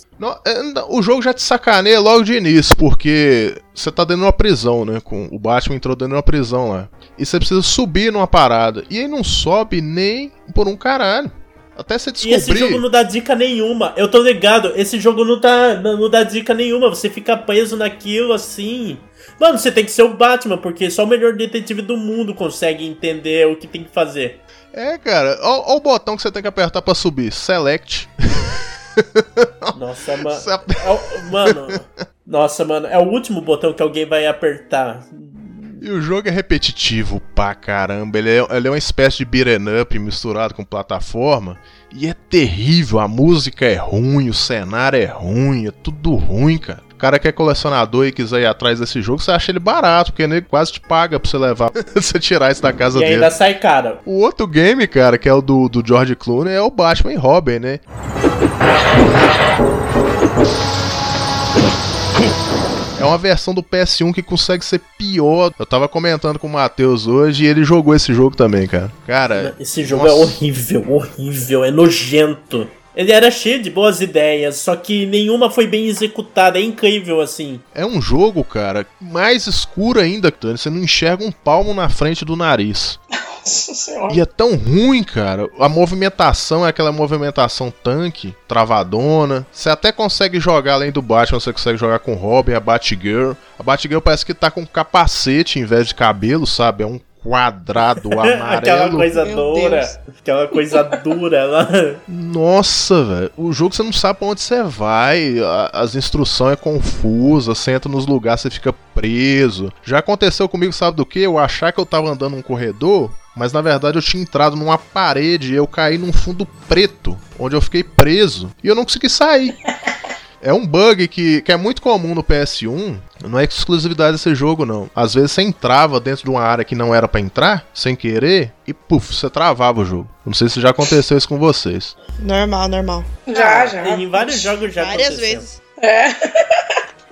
É, o jogo já te sacaneia logo de início, porque você tá dentro de uma prisão, né? Com o Batman entrou dentro de uma prisão lá. E você precisa subir numa parada. E aí não sobe nem por um caralho. Até você E descobrir. esse jogo não dá dica nenhuma. Eu tô ligado, esse jogo não, tá, não, dá dica nenhuma. Você fica preso naquilo assim. Mano, você tem que ser o Batman, porque só o melhor detetive do mundo consegue entender o que tem que fazer. É, cara, ó o botão que você tem que apertar pra subir. Select. Nossa, mano. É o- mano. Nossa, mano. É o último botão que alguém vai apertar. E o jogo é repetitivo pra caramba. Ele é, ele é uma espécie de beat'em up misturado com plataforma. E é terrível. A música é ruim, o cenário é ruim, é tudo ruim, cara. O cara que é colecionador e quiser ir atrás desse jogo, você acha ele barato, porque ele quase te paga pra você levar, você tirar isso da casa E dele. ainda sai caro. O outro game, cara, que é o do, do George Clooney, é o Batman e Robin, né? É uma versão do PS1 que consegue ser pior. Eu tava comentando com o Matheus hoje e ele jogou esse jogo também, cara. Cara, Esse jogo é nossa. horrível, horrível, é nojento. Ele era cheio de boas ideias, só que nenhuma foi bem executada, é incrível assim. É um jogo, cara, mais escuro ainda, Tony. Você não enxerga um palmo na frente do nariz. Nossa senhora. E é tão ruim, cara. A movimentação é aquela movimentação tanque, travadona. Você até consegue jogar além do Batman, você consegue jogar com o Robin, a Batgirl. A Batgirl parece que tá com capacete em vez de cabelo, sabe? É um quadrado aquela amarelo. coisa Meu dura, Deus. aquela coisa dura lá. Nossa, velho. O jogo você não sabe pra onde você vai. a- As instruções é confusa. Você entra nos lugares, você fica preso. Já aconteceu comigo, sabe do que? Eu achar que eu tava andando num corredor, mas na verdade eu tinha entrado numa parede e eu caí num fundo preto, onde eu fiquei preso e eu não consegui sair. É um bug que, que é muito comum no PS1, não é exclusividade desse jogo, não. Às vezes você entrava dentro de uma área que não era pra entrar, sem querer, e puf, você travava o jogo. Não sei se já aconteceu isso com vocês. Normal, normal. Já, já. Em vários jogos já Várias aconteceu. vezes. É.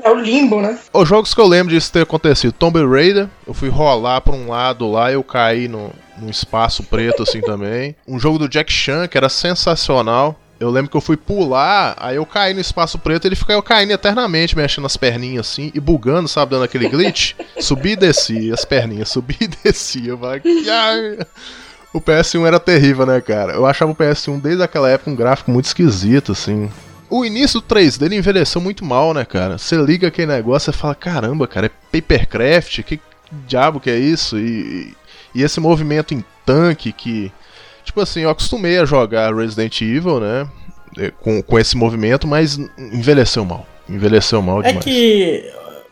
É o limbo, né? Os jogos que eu lembro disso ter acontecido, Tomb Raider, eu fui rolar pra um lado lá e eu caí no, num espaço preto assim também. Um jogo do Jack Chan que era sensacional. Eu lembro que eu fui pular, aí eu caí no espaço preto e ele ficava caindo eternamente, mexendo as perninhas assim e bugando, sabe, dando aquele glitch. Subi e desci, as perninhas, subi e desci. Eu falei, "Ai". O PS1 era terrível, né, cara? Eu achava o PS1 desde aquela época um gráfico muito esquisito, assim. O início do 3D ele envelheceu muito mal, né, cara? Você liga aquele negócio e fala, caramba, cara, é papercraft? Que diabo que é isso? E, e esse movimento em tanque que. Tipo assim, eu acostumei a jogar Resident Evil, né? eh, Com, com esse movimento, mas envelheceu mal. Envelheceu mal É demais. que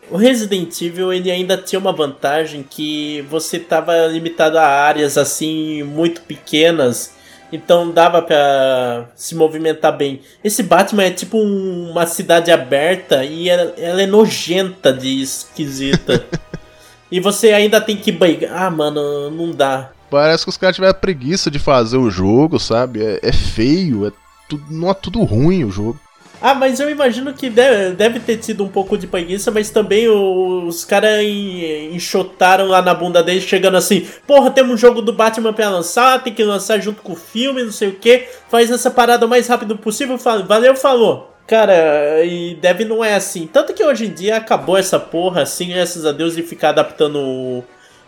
o Resident Evil ele ainda tinha uma vantagem que você tava limitado a áreas assim muito pequenas, então dava pra se movimentar bem. Esse Batman é tipo um- uma cidade aberta e ela, ela é nojenta de esquisita. e você ainda tem que brigar. Ah, mano, não dá. Parece que os caras tiveram preguiça de fazer o jogo, sabe? É, é feio, é tudo, não é tudo ruim o jogo. Ah, mas eu imagino que deve, deve ter tido um pouco de preguiça, mas também os caras enxotaram lá na bunda deles, chegando assim: Porra, temos um jogo do Batman pra lançar, tem que lançar junto com o filme, não sei o que. Faz essa parada o mais rápido possível. Valeu, falou. Cara, e deve não é assim. Tanto que hoje em dia acabou essa porra, assim, graças a Deus, de ficar adaptando o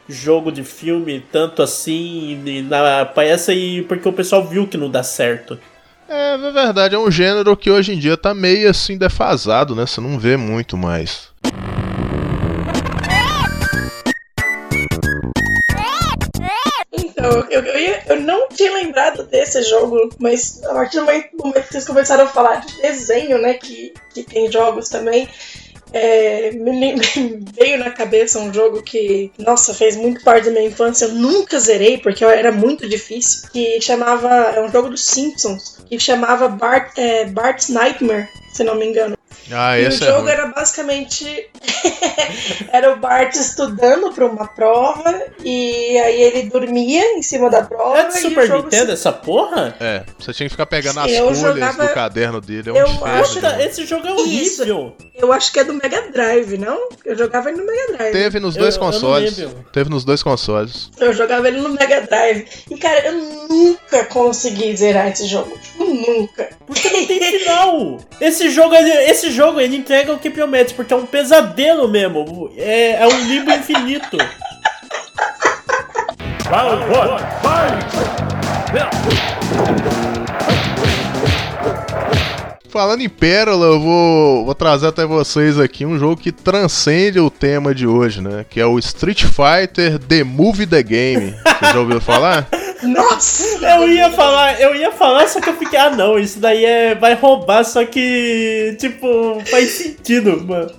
jogo de filme tanto assim na peça e porque o pessoal viu que não dá certo. É, na verdade, é um gênero que hoje em dia tá meio assim defasado, né? Você não vê muito mais. Então, eu, eu, eu não tinha lembrado desse jogo, mas a partir do momento, do momento que vocês começaram a falar de desenho, né, que, que tem jogos também, é, me veio na cabeça um jogo que, nossa, fez muito parte da minha infância, eu nunca zerei, porque era muito difícil, que chamava, é um jogo dos Simpsons, que chamava Bart, é, Bart's Nightmare, se não me engano. Ah, E o esse é jogo ruim. era basicamente. era o Bart estudando para uma prova e aí ele dormia em cima da prova. É de e Super Nintendo essa porra? É, você tinha que ficar pegando as Eu folhas jogava- do caderno dele. É um Eu inferno, acho- né? Esse jogo é horrível. Eu acho que é do Mega Drive, não? Eu jogava ele no Mega Drive. Teve nos Eu- dois eu consoles. lembro. Teve nos dois consoles. Eu jogava ele no Mega Drive. E cara, eu nunca consegui zerar esse jogo. Tipo, nunca. Porque não tem final. Esse jogo, ele, esse jogo, ele entrega o que promete, porque é um pesadelo mesmo. É, é um limbo infinito. Falando em pérola, eu vou, vou trazer até vocês aqui um jogo que transcende o tema de hoje, né? Que é o Street Fighter The Movie The Game. Vocês já ouviram falar? Nossa! Eu ia falar, eu ia falar, só que eu fiquei, ah não, isso daí é, vai roubar, só que, tipo, faz sentido, mano.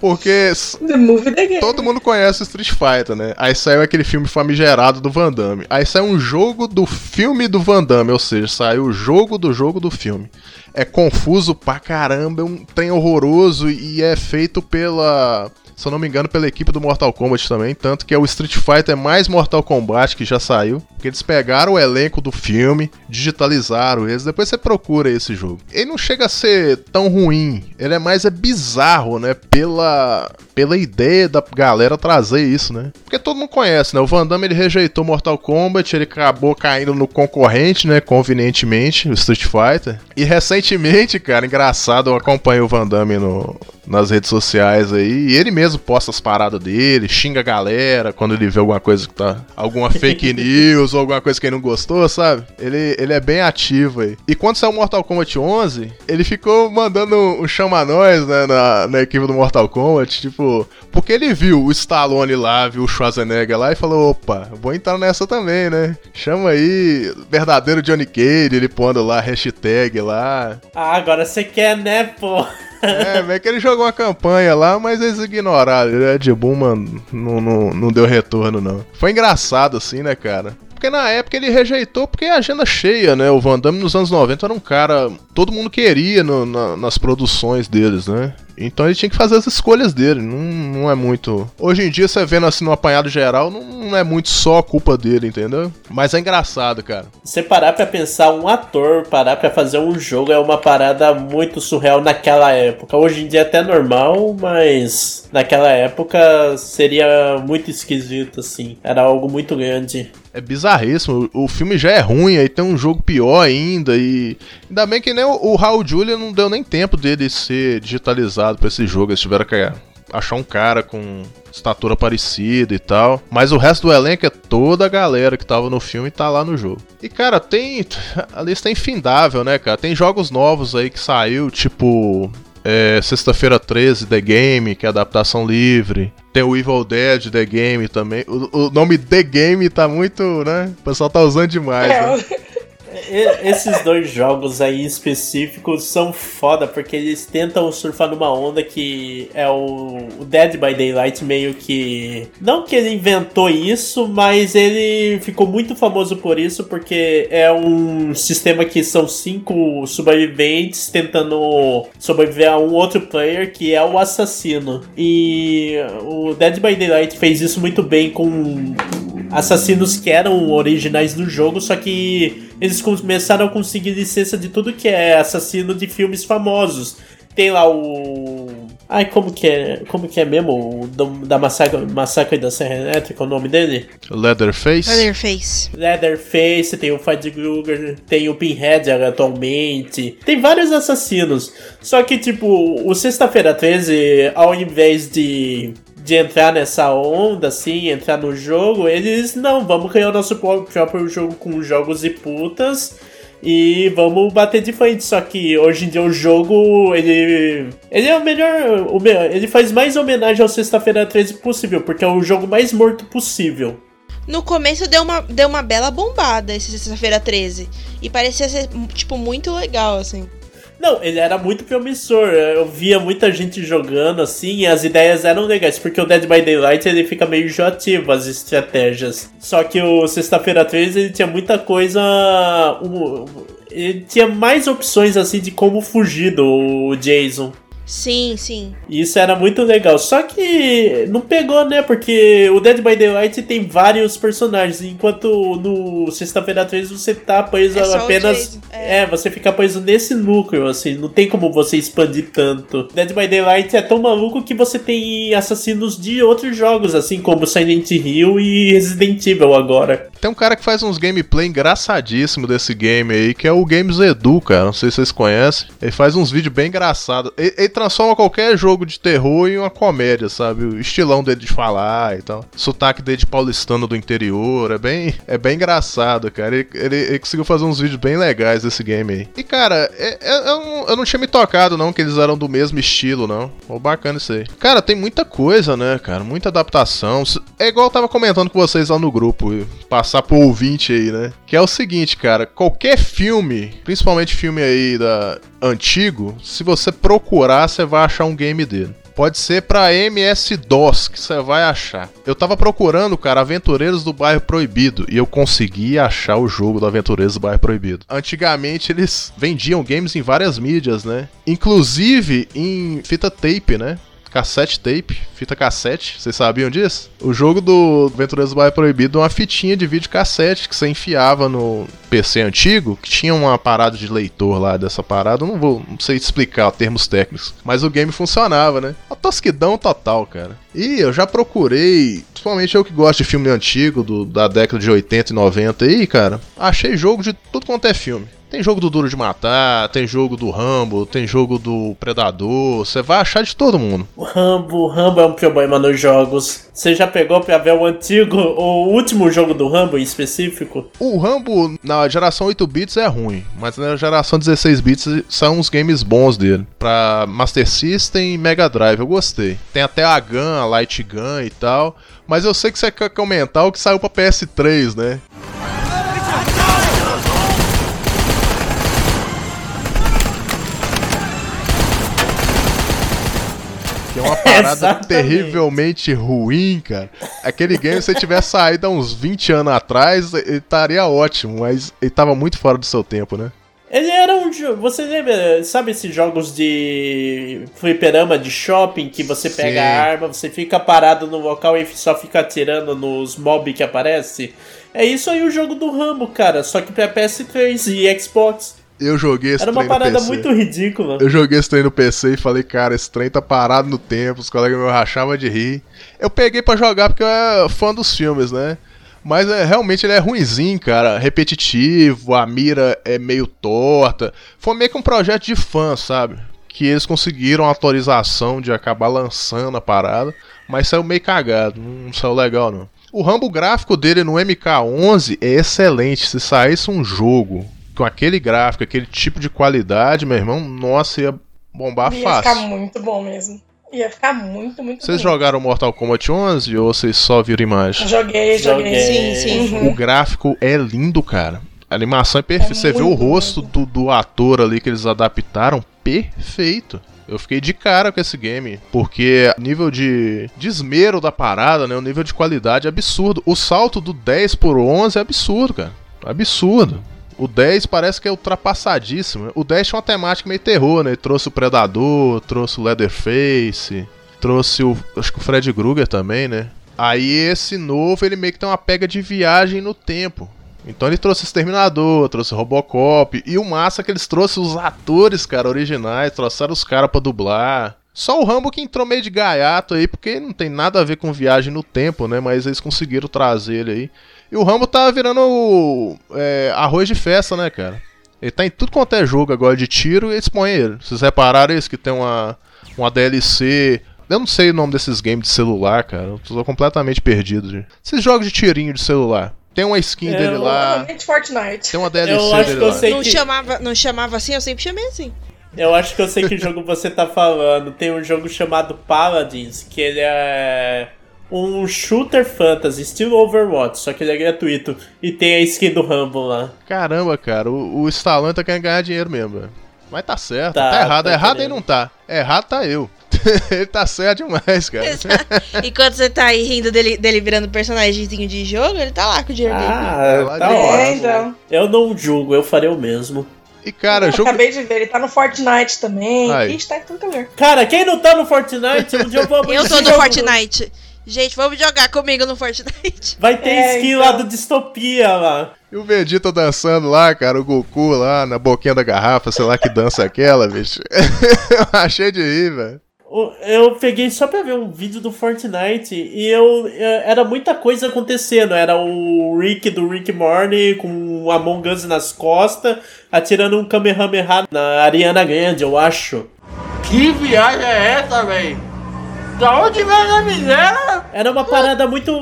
Porque s- The movie the game. todo mundo conhece o Street Fighter, né? Aí saiu aquele filme famigerado do Van Damme. Aí saiu um jogo do filme do Van Damme, ou seja, saiu o jogo do jogo do filme. É confuso pra caramba, é um trem horroroso e é feito pela. Se eu não me engano, pela equipe do Mortal Kombat também. Tanto que é o Street Fighter mais Mortal Kombat que já saiu. Porque eles pegaram o elenco do filme, digitalizaram eles. Depois você procura esse jogo. Ele não chega a ser tão ruim. Ele é mais é bizarro, né? Pela, pela ideia da galera trazer isso, né? Porque todo mundo conhece, né? O Van Damme ele rejeitou Mortal Kombat, ele acabou caindo no concorrente, né? Convenientemente, o Street Fighter. E recentemente, cara, engraçado, eu acompanho o Van Damme no, nas redes sociais aí. E ele mesmo posta as paradas dele, xinga a galera quando ele vê alguma coisa que tá. alguma fake news ou alguma coisa que ele não gostou, sabe? Ele, ele é bem ativo aí. E quando saiu Mortal Kombat 11, ele ficou mandando um chama nós, né, na, na equipe do Mortal Kombat, tipo, porque ele viu o Stallone lá, viu o Schwarzenegger lá e falou: opa, vou entrar nessa também, né? Chama aí, verdadeiro Johnny Cage, ele pondo lá hashtag lá. Ah, agora você quer, né, pô? É, meio que ele jogou uma campanha lá, mas eles ignoraram. Ele é de boom, mano, não, não, não deu retorno, não. Foi engraçado, assim, né, cara? Porque na época ele rejeitou porque a agenda cheia, né? O Van Damme nos anos 90 era um cara. Todo mundo queria no- na- nas produções deles, né? Então ele tinha que fazer as escolhas dele. Não, não é muito. Hoje em dia, você vendo assim no apanhado geral, não, não é muito só culpa dele, entendeu? Mas é engraçado, cara. Você parar pra pensar, um ator parar pra fazer um jogo é uma parada muito surreal naquela época. Hoje em dia é até normal, mas naquela época seria muito esquisito, assim. Era algo muito grande. É bizarríssimo. O filme já é ruim, aí tem um jogo pior ainda. E ainda bem que nem o, o Raul Julia não deu nem tempo dele ser digitalizado pra esse jogo. Eles tiveram que achar um cara com estatura parecida e tal. Mas o resto do elenco é toda a galera que tava no filme e tá lá no jogo. E cara, tem. A lista é infindável, né, cara? Tem jogos novos aí que saiu, tipo. É, Sexta-feira 13, The Game, que é adaptação livre. Tem o Evil Dead, The Game também. O, o nome The Game tá muito, né? O pessoal tá usando demais. É, né? Esses dois jogos aí específicos são foda, porque eles tentam surfar numa onda que é o Dead by Daylight meio que. Não que ele inventou isso, mas ele ficou muito famoso por isso, porque é um sistema que são cinco sobreviventes tentando sobreviver a um outro player que é o assassino. E o Dead by Daylight fez isso muito bem com assassinos que eram originais do jogo, só que eles começaram a conseguir licença de tudo que é assassino de filmes famosos. Tem lá o. Ai, como que é? Como que é mesmo? O do- da Massacre, Massacre da Serra Elétrica, o nome dele? Leatherface. Leatherface. Leatherface, tem o Fred Krueger, tem o Pinhead atualmente. Tem vários assassinos. Só que, tipo, o Sexta-feira 13, ao invés de, de entrar nessa onda, assim, entrar no jogo, eles, não, vamos criar o nosso pró- próprio jogo com jogos e putas. E vamos bater de frente, só que hoje em dia o jogo, ele. Ele é o melhor. O ele faz mais homenagem ao Sexta-feira 13 possível, porque é o jogo mais morto possível. No começo deu uma, deu uma bela bombada esse sexta-feira 13. E parecia ser, tipo, muito legal, assim. Não, ele era muito promissor. Eu via muita gente jogando assim e as ideias eram legais, porque o Dead by Daylight ele fica meio enjoativo as estratégias. Só que o Sexta-feira 13 ele tinha muita coisa. ele tinha mais opções assim de como fugir do Jason. Sim, sim. E isso era muito legal. Só que não pegou, né? Porque o Dead by Daylight tem vários personagens, enquanto no Sexta-feira 13 você tá preso É apenas. Jason, É. você fica preso nesse núcleo, assim, não tem como você expandir tanto. Dead by Daylight é tão maluco que você tem assassinos de outros jogos, assim como Silent Hill e Resident Evil agora. Tem um cara que faz uns gameplay engraçadíssimo desse game aí, que é o Games Edu, cara. Não sei se vocês conhecem. Ele faz uns vídeos bem engraçados. Ele, ele transforma qualquer jogo de terror em uma comédia, sabe? O estilão dele de falar e tal. Sotaque dele de paulistano do interior. É bem, é bem engraçado, cara. Ele, ele- ele conseguiu fazer uns vídeos bem legais desse game aí. E, cara, é- é- eu, não- eu não tinha me tocado, não, que eles eram do mesmo estilo, não. Ô, bacana isso aí. Cara, tem muita coisa, né, cara? Muita adaptação. É igual eu tava comentando com vocês lá no grupo, passar pro ouvinte aí, né? Que é o seguinte, cara, qualquer filme, principalmente filme aí da antigo, se você procurar, você vai achar um game dele. Pode ser pra MS-DOS que você vai achar. Eu tava procurando, cara, Aventureiros do Bairro Proibido e eu consegui achar o jogo do Aventureiros do Bairro Proibido. Antigamente eles vendiam games em várias mídias, né? Inclusive em fita tape, né? Cassete tape, fita cassete, vocês sabiam disso? O jogo do Aventureiros do Bairro Proibido é uma fitinha de vídeo cassete que você enfiava no PC antigo, que tinha uma parada de leitor lá dessa parada. Não vou, não sei explicar termos técnicos, mas o game funcionava, né? A tosquidão total, cara. E eu já procurei, principalmente eu que gosto de filme antigo, do, da década de 80 e 90 aí, cara. Achei jogo de tudo quanto é filme. Tem jogo do Duro de Matar, tem jogo do Rambo, tem jogo do Predador, você vai achar de todo mundo. O Rambo, o Rambo é um problema nos jogos. Você já pegou pra ver o antigo, o último jogo do Rambo em específico? O Rambo na geração 8 bits é ruim, mas na geração 16 bits são uns games bons dele. Pra Master System e Mega Drive, eu gostei. Tem até a Gun, a Light Gun e tal. Mas eu sei que você quer comentar o que saiu pra PS3, né? Uma parada terrivelmente ruim, cara. Aquele game, se ele tivesse saído há uns 20 anos atrás, ele estaria ótimo, mas ele tava muito fora do seu tempo, né? Ele era um jogo. Você lembra, sabe esses jogos de fliperama de shopping que você pega Sim. a arma, você fica parado no local e só fica atirando nos mob que aparece? É isso aí o jogo do Rambo, cara, só que pra PS3 e Xbox. Eu joguei esse Era uma parada muito ridícula. Eu joguei esse trem no PC e falei, cara, esse trem tá parado no tempo, os colegas meus rachavam de rir. Eu peguei pra jogar porque eu era fã dos filmes, né? Mas é, realmente ele é ruinzinho, cara. Repetitivo, a mira é meio torta. Foi meio que um projeto de fã, sabe? Que eles conseguiram a autorização de acabar lançando a parada, mas saiu meio cagado, não saiu legal não. O rambo gráfico dele no MK11 é excelente. Se saísse um jogo com aquele gráfico, aquele tipo de qualidade, meu irmão, nossa, ia bombar Ia fácil. ficar muito bom mesmo. Ia ficar muito, muito Vocês bom. jogaram Mortal Kombat 11 ou vocês só viram imagem? Joguei, joguei. Joguei. Sim, sim. Uhum. O gráfico é lindo, cara. A animação é perfeita. É Você vê o rosto do, do ator ali que eles adaptaram, perfeito. Eu fiquei de cara com esse game, porque o nível de, de esmero da parada, né, o nível de qualidade é absurdo. O salto do 10 por 11 é absurdo, cara. Absurdo. O 10 parece que é ultrapassadíssimo. O 10 tinha uma temática meio terror, né? Ele trouxe o Predador, trouxe o Leatherface, trouxe o. Acho que o Fred Krueger também, né? Aí esse novo, ele meio que tem uma pega de viagem no tempo. Então ele trouxe Exterminador, trouxe Robocop. E o massa é que eles trouxeram os atores, cara, originais, trouxeram os caras pra dublar. Só o Rambo que entrou meio de gaiato aí, porque não tem nada a ver com viagem no tempo, né? Mas eles conseguiram trazer ele aí. E o Rambo tá virando é, arroz de festa, né, cara? Ele tá em tudo quanto é jogo agora de tiro e eles põem ele. Vocês repararam isso? Que tem uma, uma DLC. Eu não sei o nome desses games de celular, cara. Eu tô completamente perdido. gente. Esses jogos de tirinho de celular. Tem uma skin Eu- dele lá. Fortnite. Tem uma DLC Eu acho dele que eu lá. sei Não que- chamava, não chamava assim, eu sempre chamei assim. Eu acho que eu sei que jogo você tá falando. Tem um jogo chamado Paladins, que ele é um shooter fantasy, estilo Overwatch, só que ele é gratuito. E tem a skin do Rambo lá. Caramba, cara, o, o Stallone tá querendo ganhar dinheiro mesmo. Mas tá certo, tá, Tá, errado. tá errado ele não tá. Errado tá eu. ele tá certo demais, cara. Enquanto você tá aí rindo dele, dele virando personagemzinho de jogo, ele tá lá com o dinheiro dele. Ah, tá É, É, então. Eu não julgo, eu faria o mesmo. E cara, Eu jogo. Acabei de ver, ele tá no Fortnite também. Aí. Ixi, tá em ver. Cara, quem não tá no Fortnite, um dia eu vou Eu tô no. Fortnite. Gente, vamos jogar comigo no Fortnite. Vai ter É, skin então. lá do Distopia lá. E o Vegeta dançando lá, cara, o Goku lá na boquinha da garrafa, sei lá que dança aquela, bicho. eu achei de rir, velho. Eu peguei só pra ver um vídeo do Fortnite e eu, eu- era muita coisa acontecendo. Era o Rick do Rick Morty com um Among Us nas costas, atirando um Kamehameha na Ariana Grande, eu acho. Que viagem é essa, véi? Da onde vem essa miséria? Era uma parada muito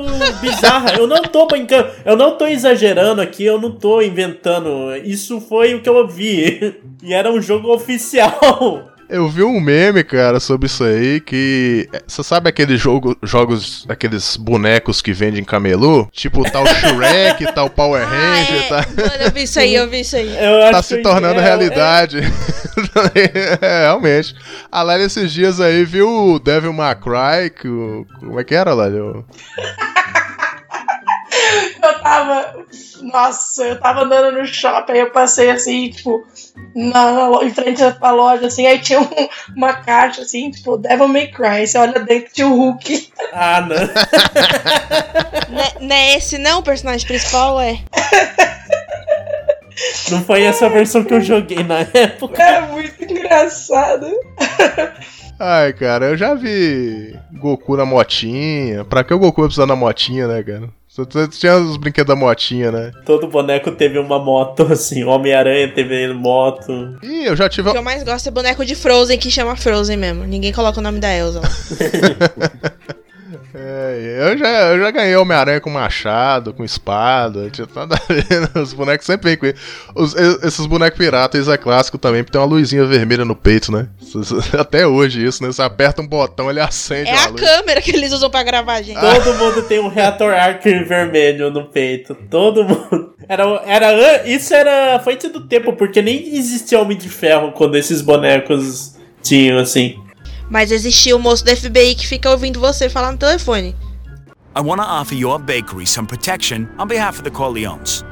bizarra. Eu não tô brincando, eu não tô exagerando aqui, eu não tô inventando. Isso foi o que eu vi. E era um jogo oficial. Eu vi um meme, cara, sobre isso aí, que. Você sabe aqueles jogo, jogos, aqueles bonecos que vendem camelô? Tipo, tal Shrek, tal Power Ranger, é. tá? Mano, eu vi isso aí, eu vi isso aí. Eu tá se que tornando é- realidade. é, realmente. A Lali esses dias aí viu o Devil May Cry, que o... como é que era, Lali? Eu tava. Nossa, eu tava andando no shopping, aí eu passei assim, tipo, na, na em frente à loja, assim, aí tinha um- uma caixa assim, tipo, Devil May Cry. Você olha dentro, tinha o Hulk. Ah, não. Não é esse não o personagem principal, é? Não foi essa versão que eu joguei na época. É muito engraçado. Ai, cara, eu já vi Goku na motinha. Pra que o Goku vai precisar da motinha, né, cara? T- Tinha os brinquedos da motinha, né? Todo boneco teve uma moto, assim. Homem-Aranha teve moto. Ih, eu já tive. O que eu mais gosto é boneco de Frozen, que chama Frozen mesmo. Ninguém coloca o nome da Elsa. É, eu já, eu já ganhei Homem-Aranha com machado, com espada, tinha nada a ver, né? Os bonecos sempre vêm com isso. Os- esses bonecos piratas, isso é clássico também, porque tem uma luzinha vermelha no peito, né? Até hoje isso, né? Você aperta um botão, ele acende É a luz. câmera que eles usam pra gravar, gente. Todo mundo tem um reator arc vermelho no peito. Todo mundo. Era, era, isso era. Foi antes do tempo, porque nem existia Homem de Ferro quando esses bonecos tinham, assim. Mas existia o moço do FBI que fica ouvindo você falar no telefone. I want to offer your bakery some protection on behalf of the Corleones.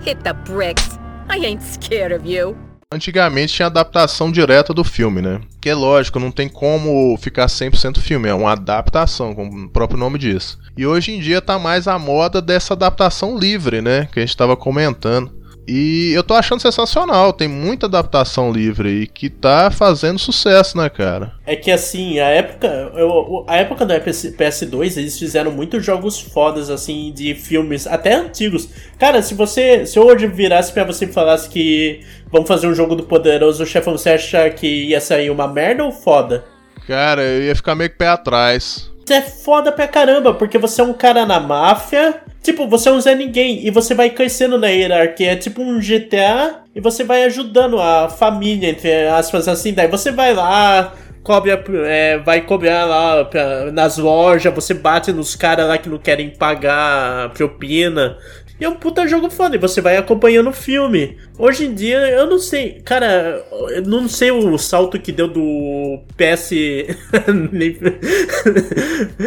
Hit the bricks. I ain't scared of you. Antigamente tinha adaptação direta do filme, né? Que é lógico, não tem como ficar 100% filme, é uma adaptação, como o próprio nome diz. E hoje em dia tá mais a moda dessa adaptação livre, né? Que a gente tava comentando. E eu tô achando sensacional, tem muita adaptação livre aí que tá fazendo sucesso, né, cara? É que assim, a época. eu- a época da PS- PS2, eles fizeram muitos jogos fodas, assim, de filmes, até antigos. Cara, se você. Se eu hoje virasse pra você e falasse que vamos fazer um jogo do poderoso chefão, você acha que ia sair uma merda ou foda? Cara, eu ia ficar meio que pé atrás. É foda pra caramba, porque você é um cara na máfia. Tipo, você é um Zé Ninguém e você vai crescendo na hierarquia. É tipo um GTA e você vai ajudando a família, entre aspas, assim. Daí você vai lá, cobra, é, vai cobrar lá pra- nas lojas, você bate nos caras lá que não querem pagar propina. E é um puta jogo foda, e você vai acompanhando o filme. Hoje em dia, eu não sei, cara, eu não sei o salto que deu do PS.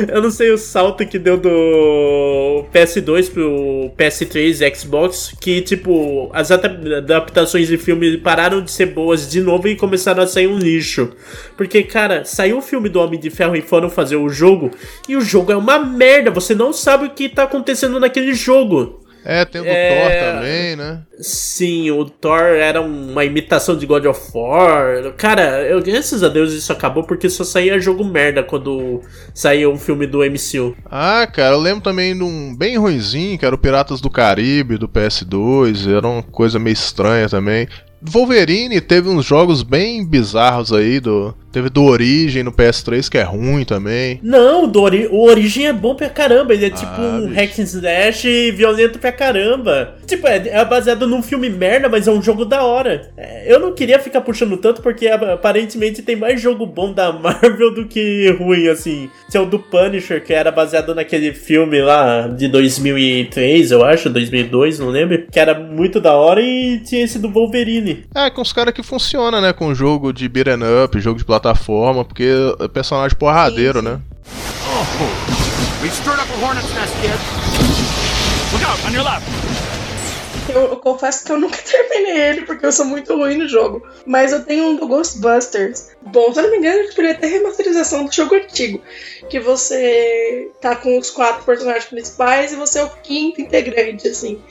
Eu não sei o salto que deu do PS2 pro PS3 e Xbox, que tipo, as adap- adaptações de filme pararam de ser boas de novo e começaram a sair um lixo. Porque, cara, saiu o filme do Homem de Ferro e foram fazer o jogo, e o jogo é uma merda, você não sabe o que tá acontecendo naquele jogo. É, tem o do É. Thor também, né? Sim, o Thor era uma imitação de God of War. Cara, eu, graças a Deus isso acabou porque só saía jogo merda quando saía um filme do MCU. Ah, cara, eu lembro também de um bem ruinzinho, que era o Piratas do Caribe, do PS2, era uma coisa meio estranha também. Wolverine teve uns jogos bem bizarros aí, do teve do Origem no PS3, que é ruim também. Não, o, do Ori- o Origem é bom pra caramba. Ele é tipo Ah, um bicho. hack and slash violento pra caramba. Tipo, é, é baseado num filme merda, mas é um jogo da hora. É, eu não queria ficar puxando tanto porque aparentemente tem mais jogo bom da Marvel do que ruim, assim. Tem o do Punisher, que era baseado naquele filme lá de 2003, eu acho, 2002, não lembro. Que era muito da hora e tinha esse do Wolverine. É, com os caras que funciona, né, com jogo de beat'em up, jogo de plataforma, porque é personagem porradeiro, né? We've stirred up a hornet's nest, kid. Look out, on your left. Eu, eu confesso que eu nunca terminei ele, porque eu sou muito ruim no jogo. Mas eu tenho um do Ghostbusters. Bom, se eu não me engano, ele poderia ter remasterização do jogo antigo. Que você tá com os quatro personagens principais e você é o quinto integrante, assim.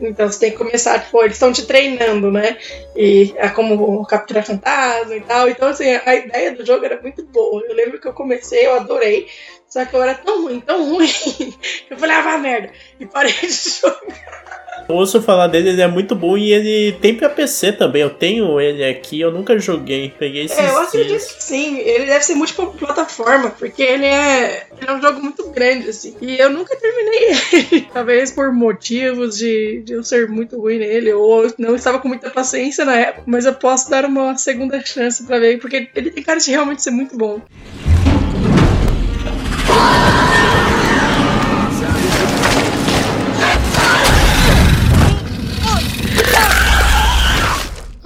Então você tem que começar, tipo, eles estão te treinando, né? E é como capturar fantasma e tal. Então, assim, a ideia do jogo era muito boa. Eu lembro que eu comecei, eu adorei. Só que eu era tão ruim, tão ruim, que eu falei, ah, vai merda. E parei de jogar. Eu ouço falar dele, ele é muito bom e ele tem pra PC também. Eu tenho ele aqui, eu nunca joguei. Peguei esses É, eu acredito dias. que sim. Ele deve ser multiplataforma, porque ele é, ele é um jogo muito grande, assim. E eu nunca terminei ele. Talvez por motivos de, de eu ser muito ruim nele, ou não estava com muita paciência na época. Mas eu posso dar uma segunda chance pra ver, porque ele tem cara de realmente ser muito bom.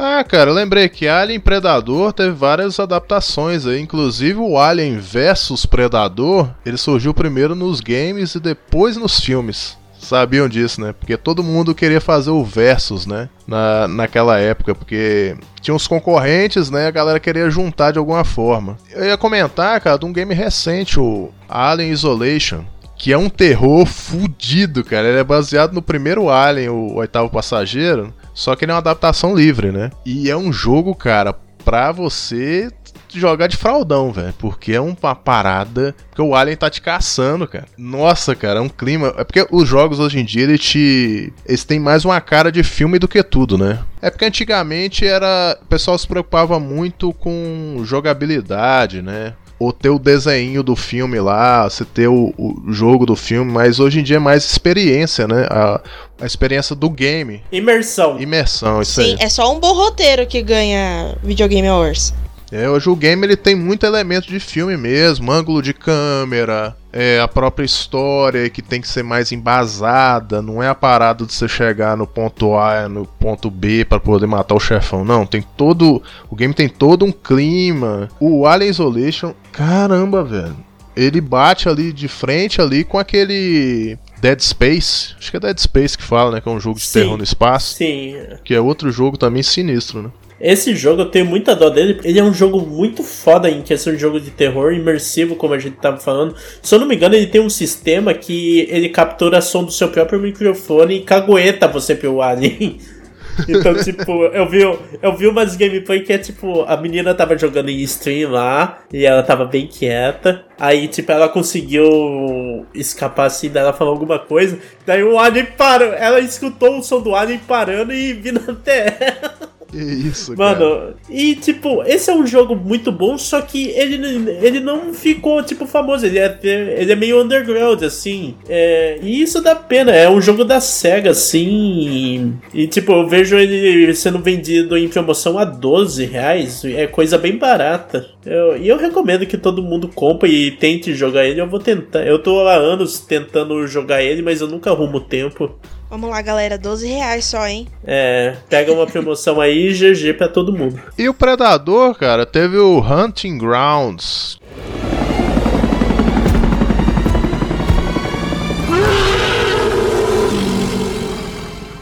Ah, cara, eu lembrei que Alien Predador teve várias adaptações aí, inclusive o Alien versus Predador, ele surgiu primeiro nos games e depois nos filmes. Sabiam disso, né? Porque todo mundo queria fazer o versus, né? Na, naquela época, porque tinha uns concorrentes, né? A galera queria juntar de alguma forma. Eu ia comentar, cara, de um game recente, o Alien Isolation que é um terror fudido, cara. Ele é baseado no primeiro Alien, o oitavo passageiro, só que ele é uma adaptação livre, né? E é um jogo, cara, pra você jogar de fraldão, velho, porque é uma parada, porque o Alien tá te caçando, cara. Nossa, cara, é um clima, é porque os jogos hoje em dia eles te eles têm mais uma cara de filme do que tudo, né? É porque antigamente era, o pessoal se preocupava muito com jogabilidade, né? ou ter o desenho do filme lá, você ter o, o, jogo do filme, mas hoje em dia é mais experiência, né? A, a experiência do game. Imersão. Imersão, isso Sim, aí. é só um bom roteiro que ganha Videogame Awards. É, hoje o game ele tem muito elemento de filme mesmo, ângulo de câmera, é, a própria história que tem que ser mais embasada, não é a parada de você chegar no ponto A no ponto B para poder matar o chefão, não, tem todo, o game tem todo um clima. O Alien Isolation, caramba, velho. Ele bate ali de frente ali com aquele Dead Space, acho que é Dead Space que fala, né, que é um jogo de Sim. terror no espaço, Sim. que é outro jogo também sinistro, né? Esse jogo eu tenho muita dó dele. Ele é um jogo muito foda em questão de jogo de terror, imersivo, como a gente tava falando. Se eu não me engano, ele tem um sistema que ele captura som do seu próprio microfone e cagueta você pelo alien. Então, tipo, eu vi, eu vi umas gameplay que é tipo, a menina tava jogando em stream lá e ela tava bem quieta. Aí, tipo, ela conseguiu escapar assim, daí ela falou alguma coisa. Daí o alien parou. Ela escutou o som do alien parando e vindo até ela. Que isso, cara. Mano, e tipo, esse é um jogo muito bom, só que ele, ele não ficou, tipo, famoso. Ele é, ele é meio underground, assim. É, e isso dá pena. É um jogo da SEGA, assim. E, tipo, eu vejo ele sendo vendido em promoção a 12 reais. É coisa bem barata. Eu- e eu recomendo que todo mundo compre e tente jogar ele. Eu vou tentar. Eu tô há anos tentando jogar ele, mas eu nunca arrumo tempo. Vamos lá, galera, 12 reais só, hein? É, pega uma promoção aí e GG pra todo mundo. E o Predador, cara, teve o Hunting Grounds.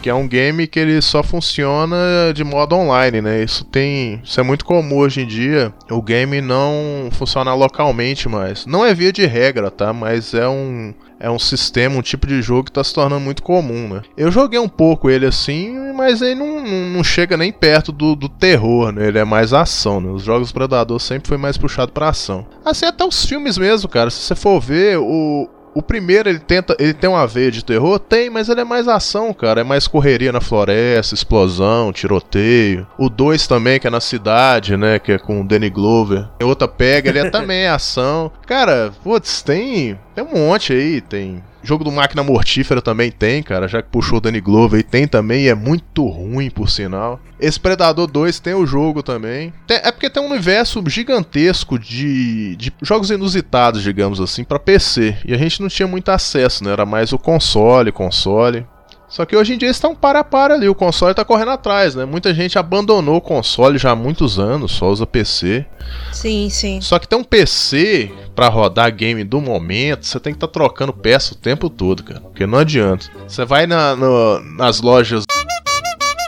Que é um game que ele só funciona de modo online, né? Isso tem. Isso é muito comum hoje em dia. O game não funcionar localmente mais. Não é via de regra, tá? Mas é um. É um sistema, um tipo de jogo que tá se tornando muito comum, né? Eu joguei um pouco ele assim, mas ele não, não, não chega nem perto do, do terror, né? Ele é mais ação, né? Os jogos Predador sempre foi mais puxado pra ação. Assim, até os filmes mesmo, cara. Se você for ver, o, o primeiro ele tenta, ele tem uma veia de terror, tem, mas ele é mais ação, cara, é mais correria na floresta, explosão, tiroteio. O 2 também que é na cidade, né, que é com o Danny Glover. Tem outra pega, ele é também ação. Cara, putz, tem tem um monte aí, tem Jogo do Máquina Mortífera também tem, cara, já que puxou o Danny Glover aí, tem também, e é muito ruim, por sinal. Esse Predador 2 tem o jogo também. Tem- é porque tem um universo gigantesco de, de jogos inusitados, digamos assim, pra PC. E a gente não tinha muito acesso, né? Era mais o console, console. Só que hoje em dia eles estão para a para ali, o console tá correndo atrás, né? Muita gente abandonou o console já há muitos anos, só usa PC. Sim, sim. Só que tem um PC pra rodar game do momento, você tem que estar trocando peça o tempo todo, cara. Porque não adianta. Você vai na, no- nas lojas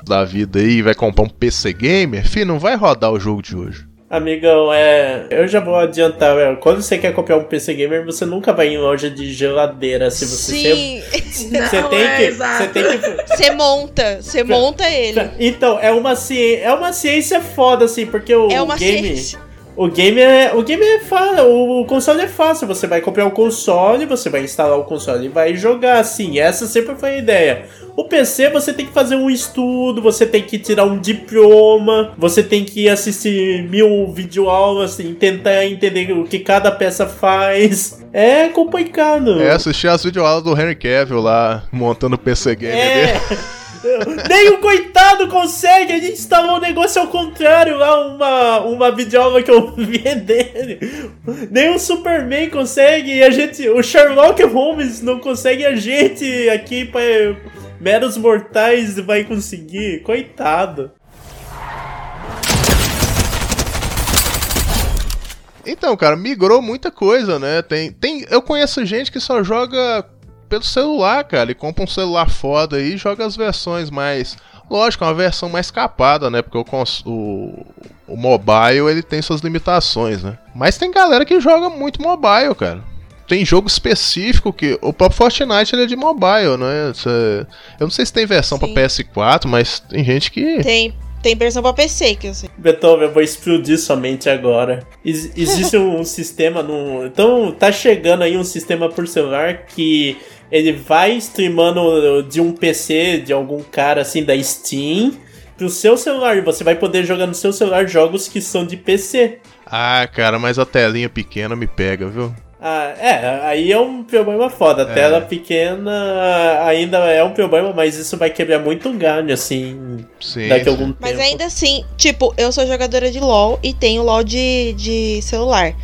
da vida aí e vai comprar um PC gamer, filho, não vai rodar o jogo de hoje. Amigão, é. Eu já vou adiantar, é, quando você quer comprar um PC gamer, você nunca vai em loja de geladeira. Se você Sim. Você Não tem é, que. Você tem que. Você monta, você monta ele. Então, é uma ciência, é uma ciência foda, assim, porque o É uma game. ciência. O game é, o game é fácil, o console é fácil. Você vai comprar o console, você vai instalar o console e vai jogar assim. Essa sempre foi a ideia. O PC você tem que fazer um estudo, você tem que tirar um diploma, você tem que assistir mil videoaulas e tentar entender o que cada peça faz. É complicado. É, assistir as videoaulas do Henry Cavill lá, montando o PC Game É. dele. Nem o coitado consegue, a gente instalou o negócio ao contrário lá, uma, uma videoaula que eu vi dele. Nem o Superman consegue, e a gente. O Sherlock Holmes não consegue, a gente aqui, pra, meros mortais, vai conseguir. Coitado. Então, cara, migrou muita coisa, né? Tem, tem, eu conheço gente que só joga pelo celular, cara, e compra um celular foda aí e joga as versões mais. Lógico, uma versão mais capada, né? Porque o, cons- o, o mobile ele tem suas limitações, né? Mas tem galera que joga muito mobile, cara. Tem jogo específico que. O próprio Fortnite ele é de mobile, né? Cê- eu não sei se tem versão pra PS4, mas tem gente que. Tem, tem versão pra PC, que eu sei. Beethoven, eu vou explodir somente agora. Ex- existe um sistema no. Então, tá chegando aí um sistema por celular que ele vai streamando de um PC de algum cara assim da Steam pro seu celular. E você vai poder jogar no seu celular jogos que são de PC. Ah, cara, mas a telinha pequena me pega, viu? Ah, é, aí é um problema foda. A É. tela pequena ainda é um problema, mas isso vai quebrar muito galho, assim, Sim, daqui a sim. algum Mas tempo. ainda assim, tipo, eu sou jogadora de LoL e tenho LoL de, de celular.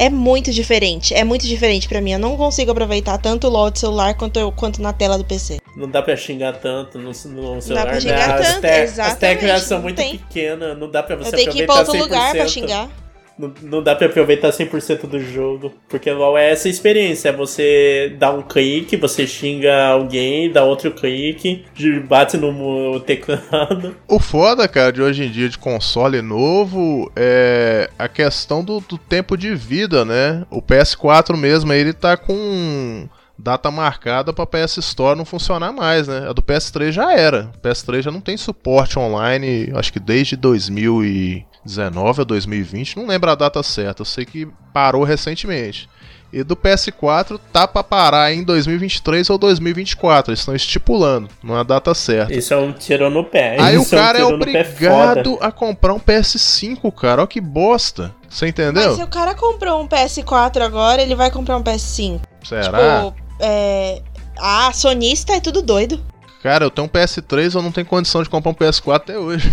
É muito diferente, é muito diferente pra mim. Eu não consigo aproveitar tanto o LoL de celular quanto, eu- quanto na tela do PC. Não dá pra xingar tanto no, no celular, pra né? xingar as, tanto, as exatamente, teclas são não muito tem. pequenas, não dá pra você eu tenho que ir pra aproveitar outro lugar pra 100%. xingar. Não, não dá pra aproveitar 100% do jogo. Porque LoL é essa experiência. É você dá um clique, você xinga alguém, dá outro clique, bate no teclado. O foda, cara, de hoje em dia de console novo é a questão do, do tempo de vida, né? O PS4 mesmo, ele tá com data marcada pra PS Store não funcionar mais, né? A do PS3 já era. O PS3 já não tem suporte online, acho que desde 2019 ou 2020, não lembro a data certa, eu sei que parou recentemente. E do PS4 tá pra parar em 2023 ou 2024, eles estão estipulando, não é a data certa. Isso é um tiro no pé. Aí o Isso um cara é no pé obrigado a comprar um PS5, cara. Olha que bosta. Você entendeu? Mas se o cara comprou um PS4 agora, ele vai comprar um PS5. Será? Tipo, é. Ah, sonista é tudo doido. Cara, eu tenho um PS3, eu não tenho condição de comprar um PS4 até hoje.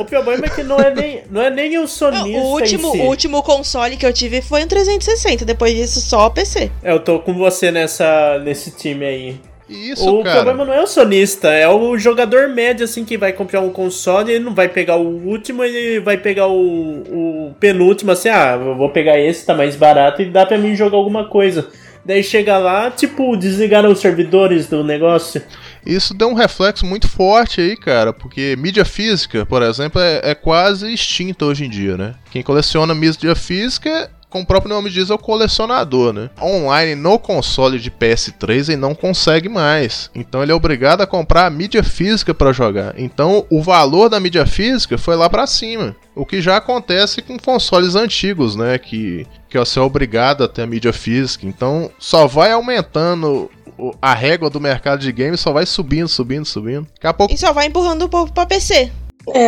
O problema é que não é nem, não é nem o sonista O último, em si. o último console que eu tive foi um 360. Depois disso, só PC. É, Eu tô com você nessa, nesse time aí. Isso, o cara. problema não é o sonista, é o jogador médio, assim, que vai comprar um console, ele não vai pegar o último, ele vai pegar o, o penúltimo, assim, ah, eu vou pegar esse, tá mais barato e dá pra mim jogar alguma coisa. Daí chega lá, tipo, desligaram os servidores do negócio. Isso deu um reflexo muito forte aí, cara, porque mídia física, por exemplo, é, é quase extinta hoje em dia, né? Quem coleciona mídia física, como o próprio nome diz, é o colecionador, né? Online no console de PS3 ele não consegue mais. Então ele é obrigado a comprar a mídia física para jogar. Então o valor da mídia física foi lá para cima. O que já acontece com consoles antigos, né? Que, que você é obrigado a ter a mídia física. Então só vai aumentando a régua do mercado de games, só vai subindo, subindo, subindo. Daqui a pouco. E só vai empurrando o povo pra PC. É.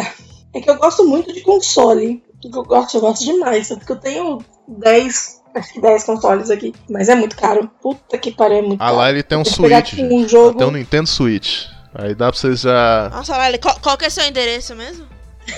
É que eu gosto muito de console. Eu gosto, eu gosto demais. Tanto que eu tenho 10, acho que 10 consoles aqui. Mas é muito caro. Puta que pariu, é muito Ah caro. lá ele tem um Switch. um jogo. Tem um Nintendo Switch. Aí dá pra vocês já. Nossa, Lali, qual, qual que é seu endereço mesmo?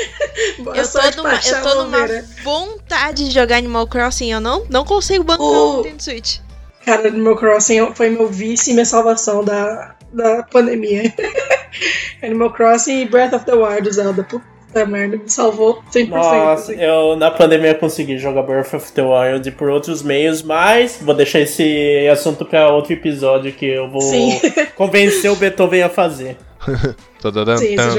Boa Eu tô, sorte numa, eu tô numa vontade de jogar Animal Crossing. Eu não, não consigo bancar O- Nintendo Switch. Cara, Animal Crossing foi meu vício e minha salvação da, da pandemia. Animal Crossing e Breath of the Wild do Zelda. Puta merda, me salvou 100%. Nossa, assim. eu na pandemia consegui jogar Breath of the Wild por outros meios, mas vou deixar esse assunto pra outro episódio que eu vou Sim. convencer o Beethoven a fazer. Sim, é.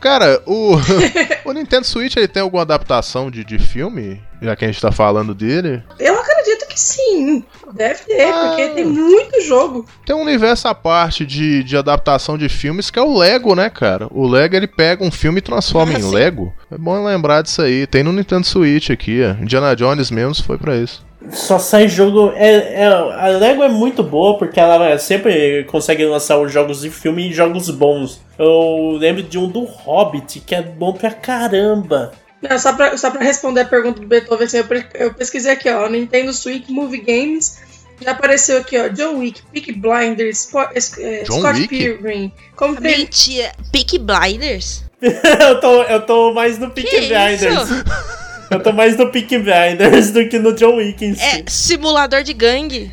Cara, o, o Nintendo Switch ele tem alguma adaptação de, de filme? Já que a gente tá falando dele? Eu acredito que sim. Deve ter, porque tem muito jogo. Tem um universo à parte de, de adaptação de filmes que é o Lego, né, cara? O Lego ele pega um filme e transforma Ah, em sim. Lego. É bom lembrar disso aí. Tem no Nintendo Switch aqui, ó. Indiana Jones mesmo foi pra isso. Só sai jogo. É, é- a Lego é muito boa porque ela sempre consegue lançar os jogos de filme e jogos bons. Eu lembro de um do Hobbit que é bom pra caramba. Não, só pra, só pra responder a pergunta do Beethoven, assim, eu, eu pesquisei aqui, ó, Nintendo Switch Movie Games. Já apareceu aqui, ó, John Wick, Peaky Blinders, es- é, John Scott Wick? Pilgrim. Como tem... Mentira. Peak Blinders? eu, tô, eu tô mais no Peaky Que Blinders. Eu tô mais no Peaky Blinders do que no John Wick em si. É simulador de gangue.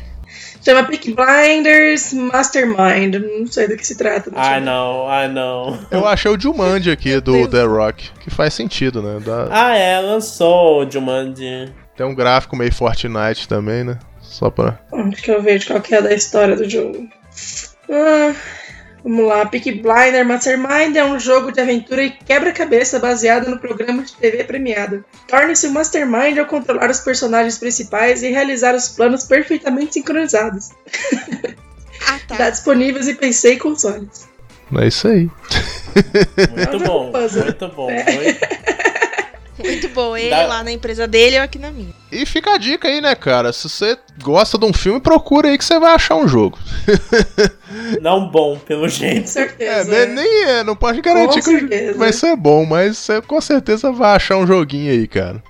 Chama Peaky Blinders Mastermind. Não sei do que se trata. Ah, não, ah, não. Eu achei o Jumanji aqui do The Rock, que faz sentido, né? Dá- Ah, é, lançou o Jumanji. Tem um gráfico meio Fortnite também, né? Só pra. Onde que eu vejo qual que é da história do jogo? Ah, vamos lá. Peaky Blinder Mastermind é um jogo de aventura e quebra-cabeça baseado no programa de TV premiado. Torne-se um Mastermind ao controlar os personagens principais e realizar os planos perfeitamente sincronizados. Ah, tá. Disponíveis em PC e consoles. É isso aí. Muito bom, Puzzle. muito bom. É. Muito... Muito bom. Ele Dá- lá na empresa dele, eu aqui na minha. E fica a dica aí, né, cara? Se você gosta de um filme, procura aí que você vai achar um jogo. Não bom, pelo Com jeito. É, certeza. nem, nem é, não pode garantir Com que certeza. vai ser bom, mas você com certeza vai achar um joguinho aí, cara.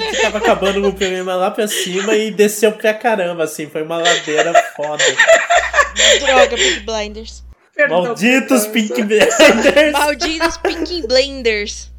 Gente tava acabando com o programa lá pra cima e desceu pra caramba, assim. Foi uma ladeira foda. Droga, Peak Blinders. Malditos. Pink Blinders. Malditos Peak Blinders.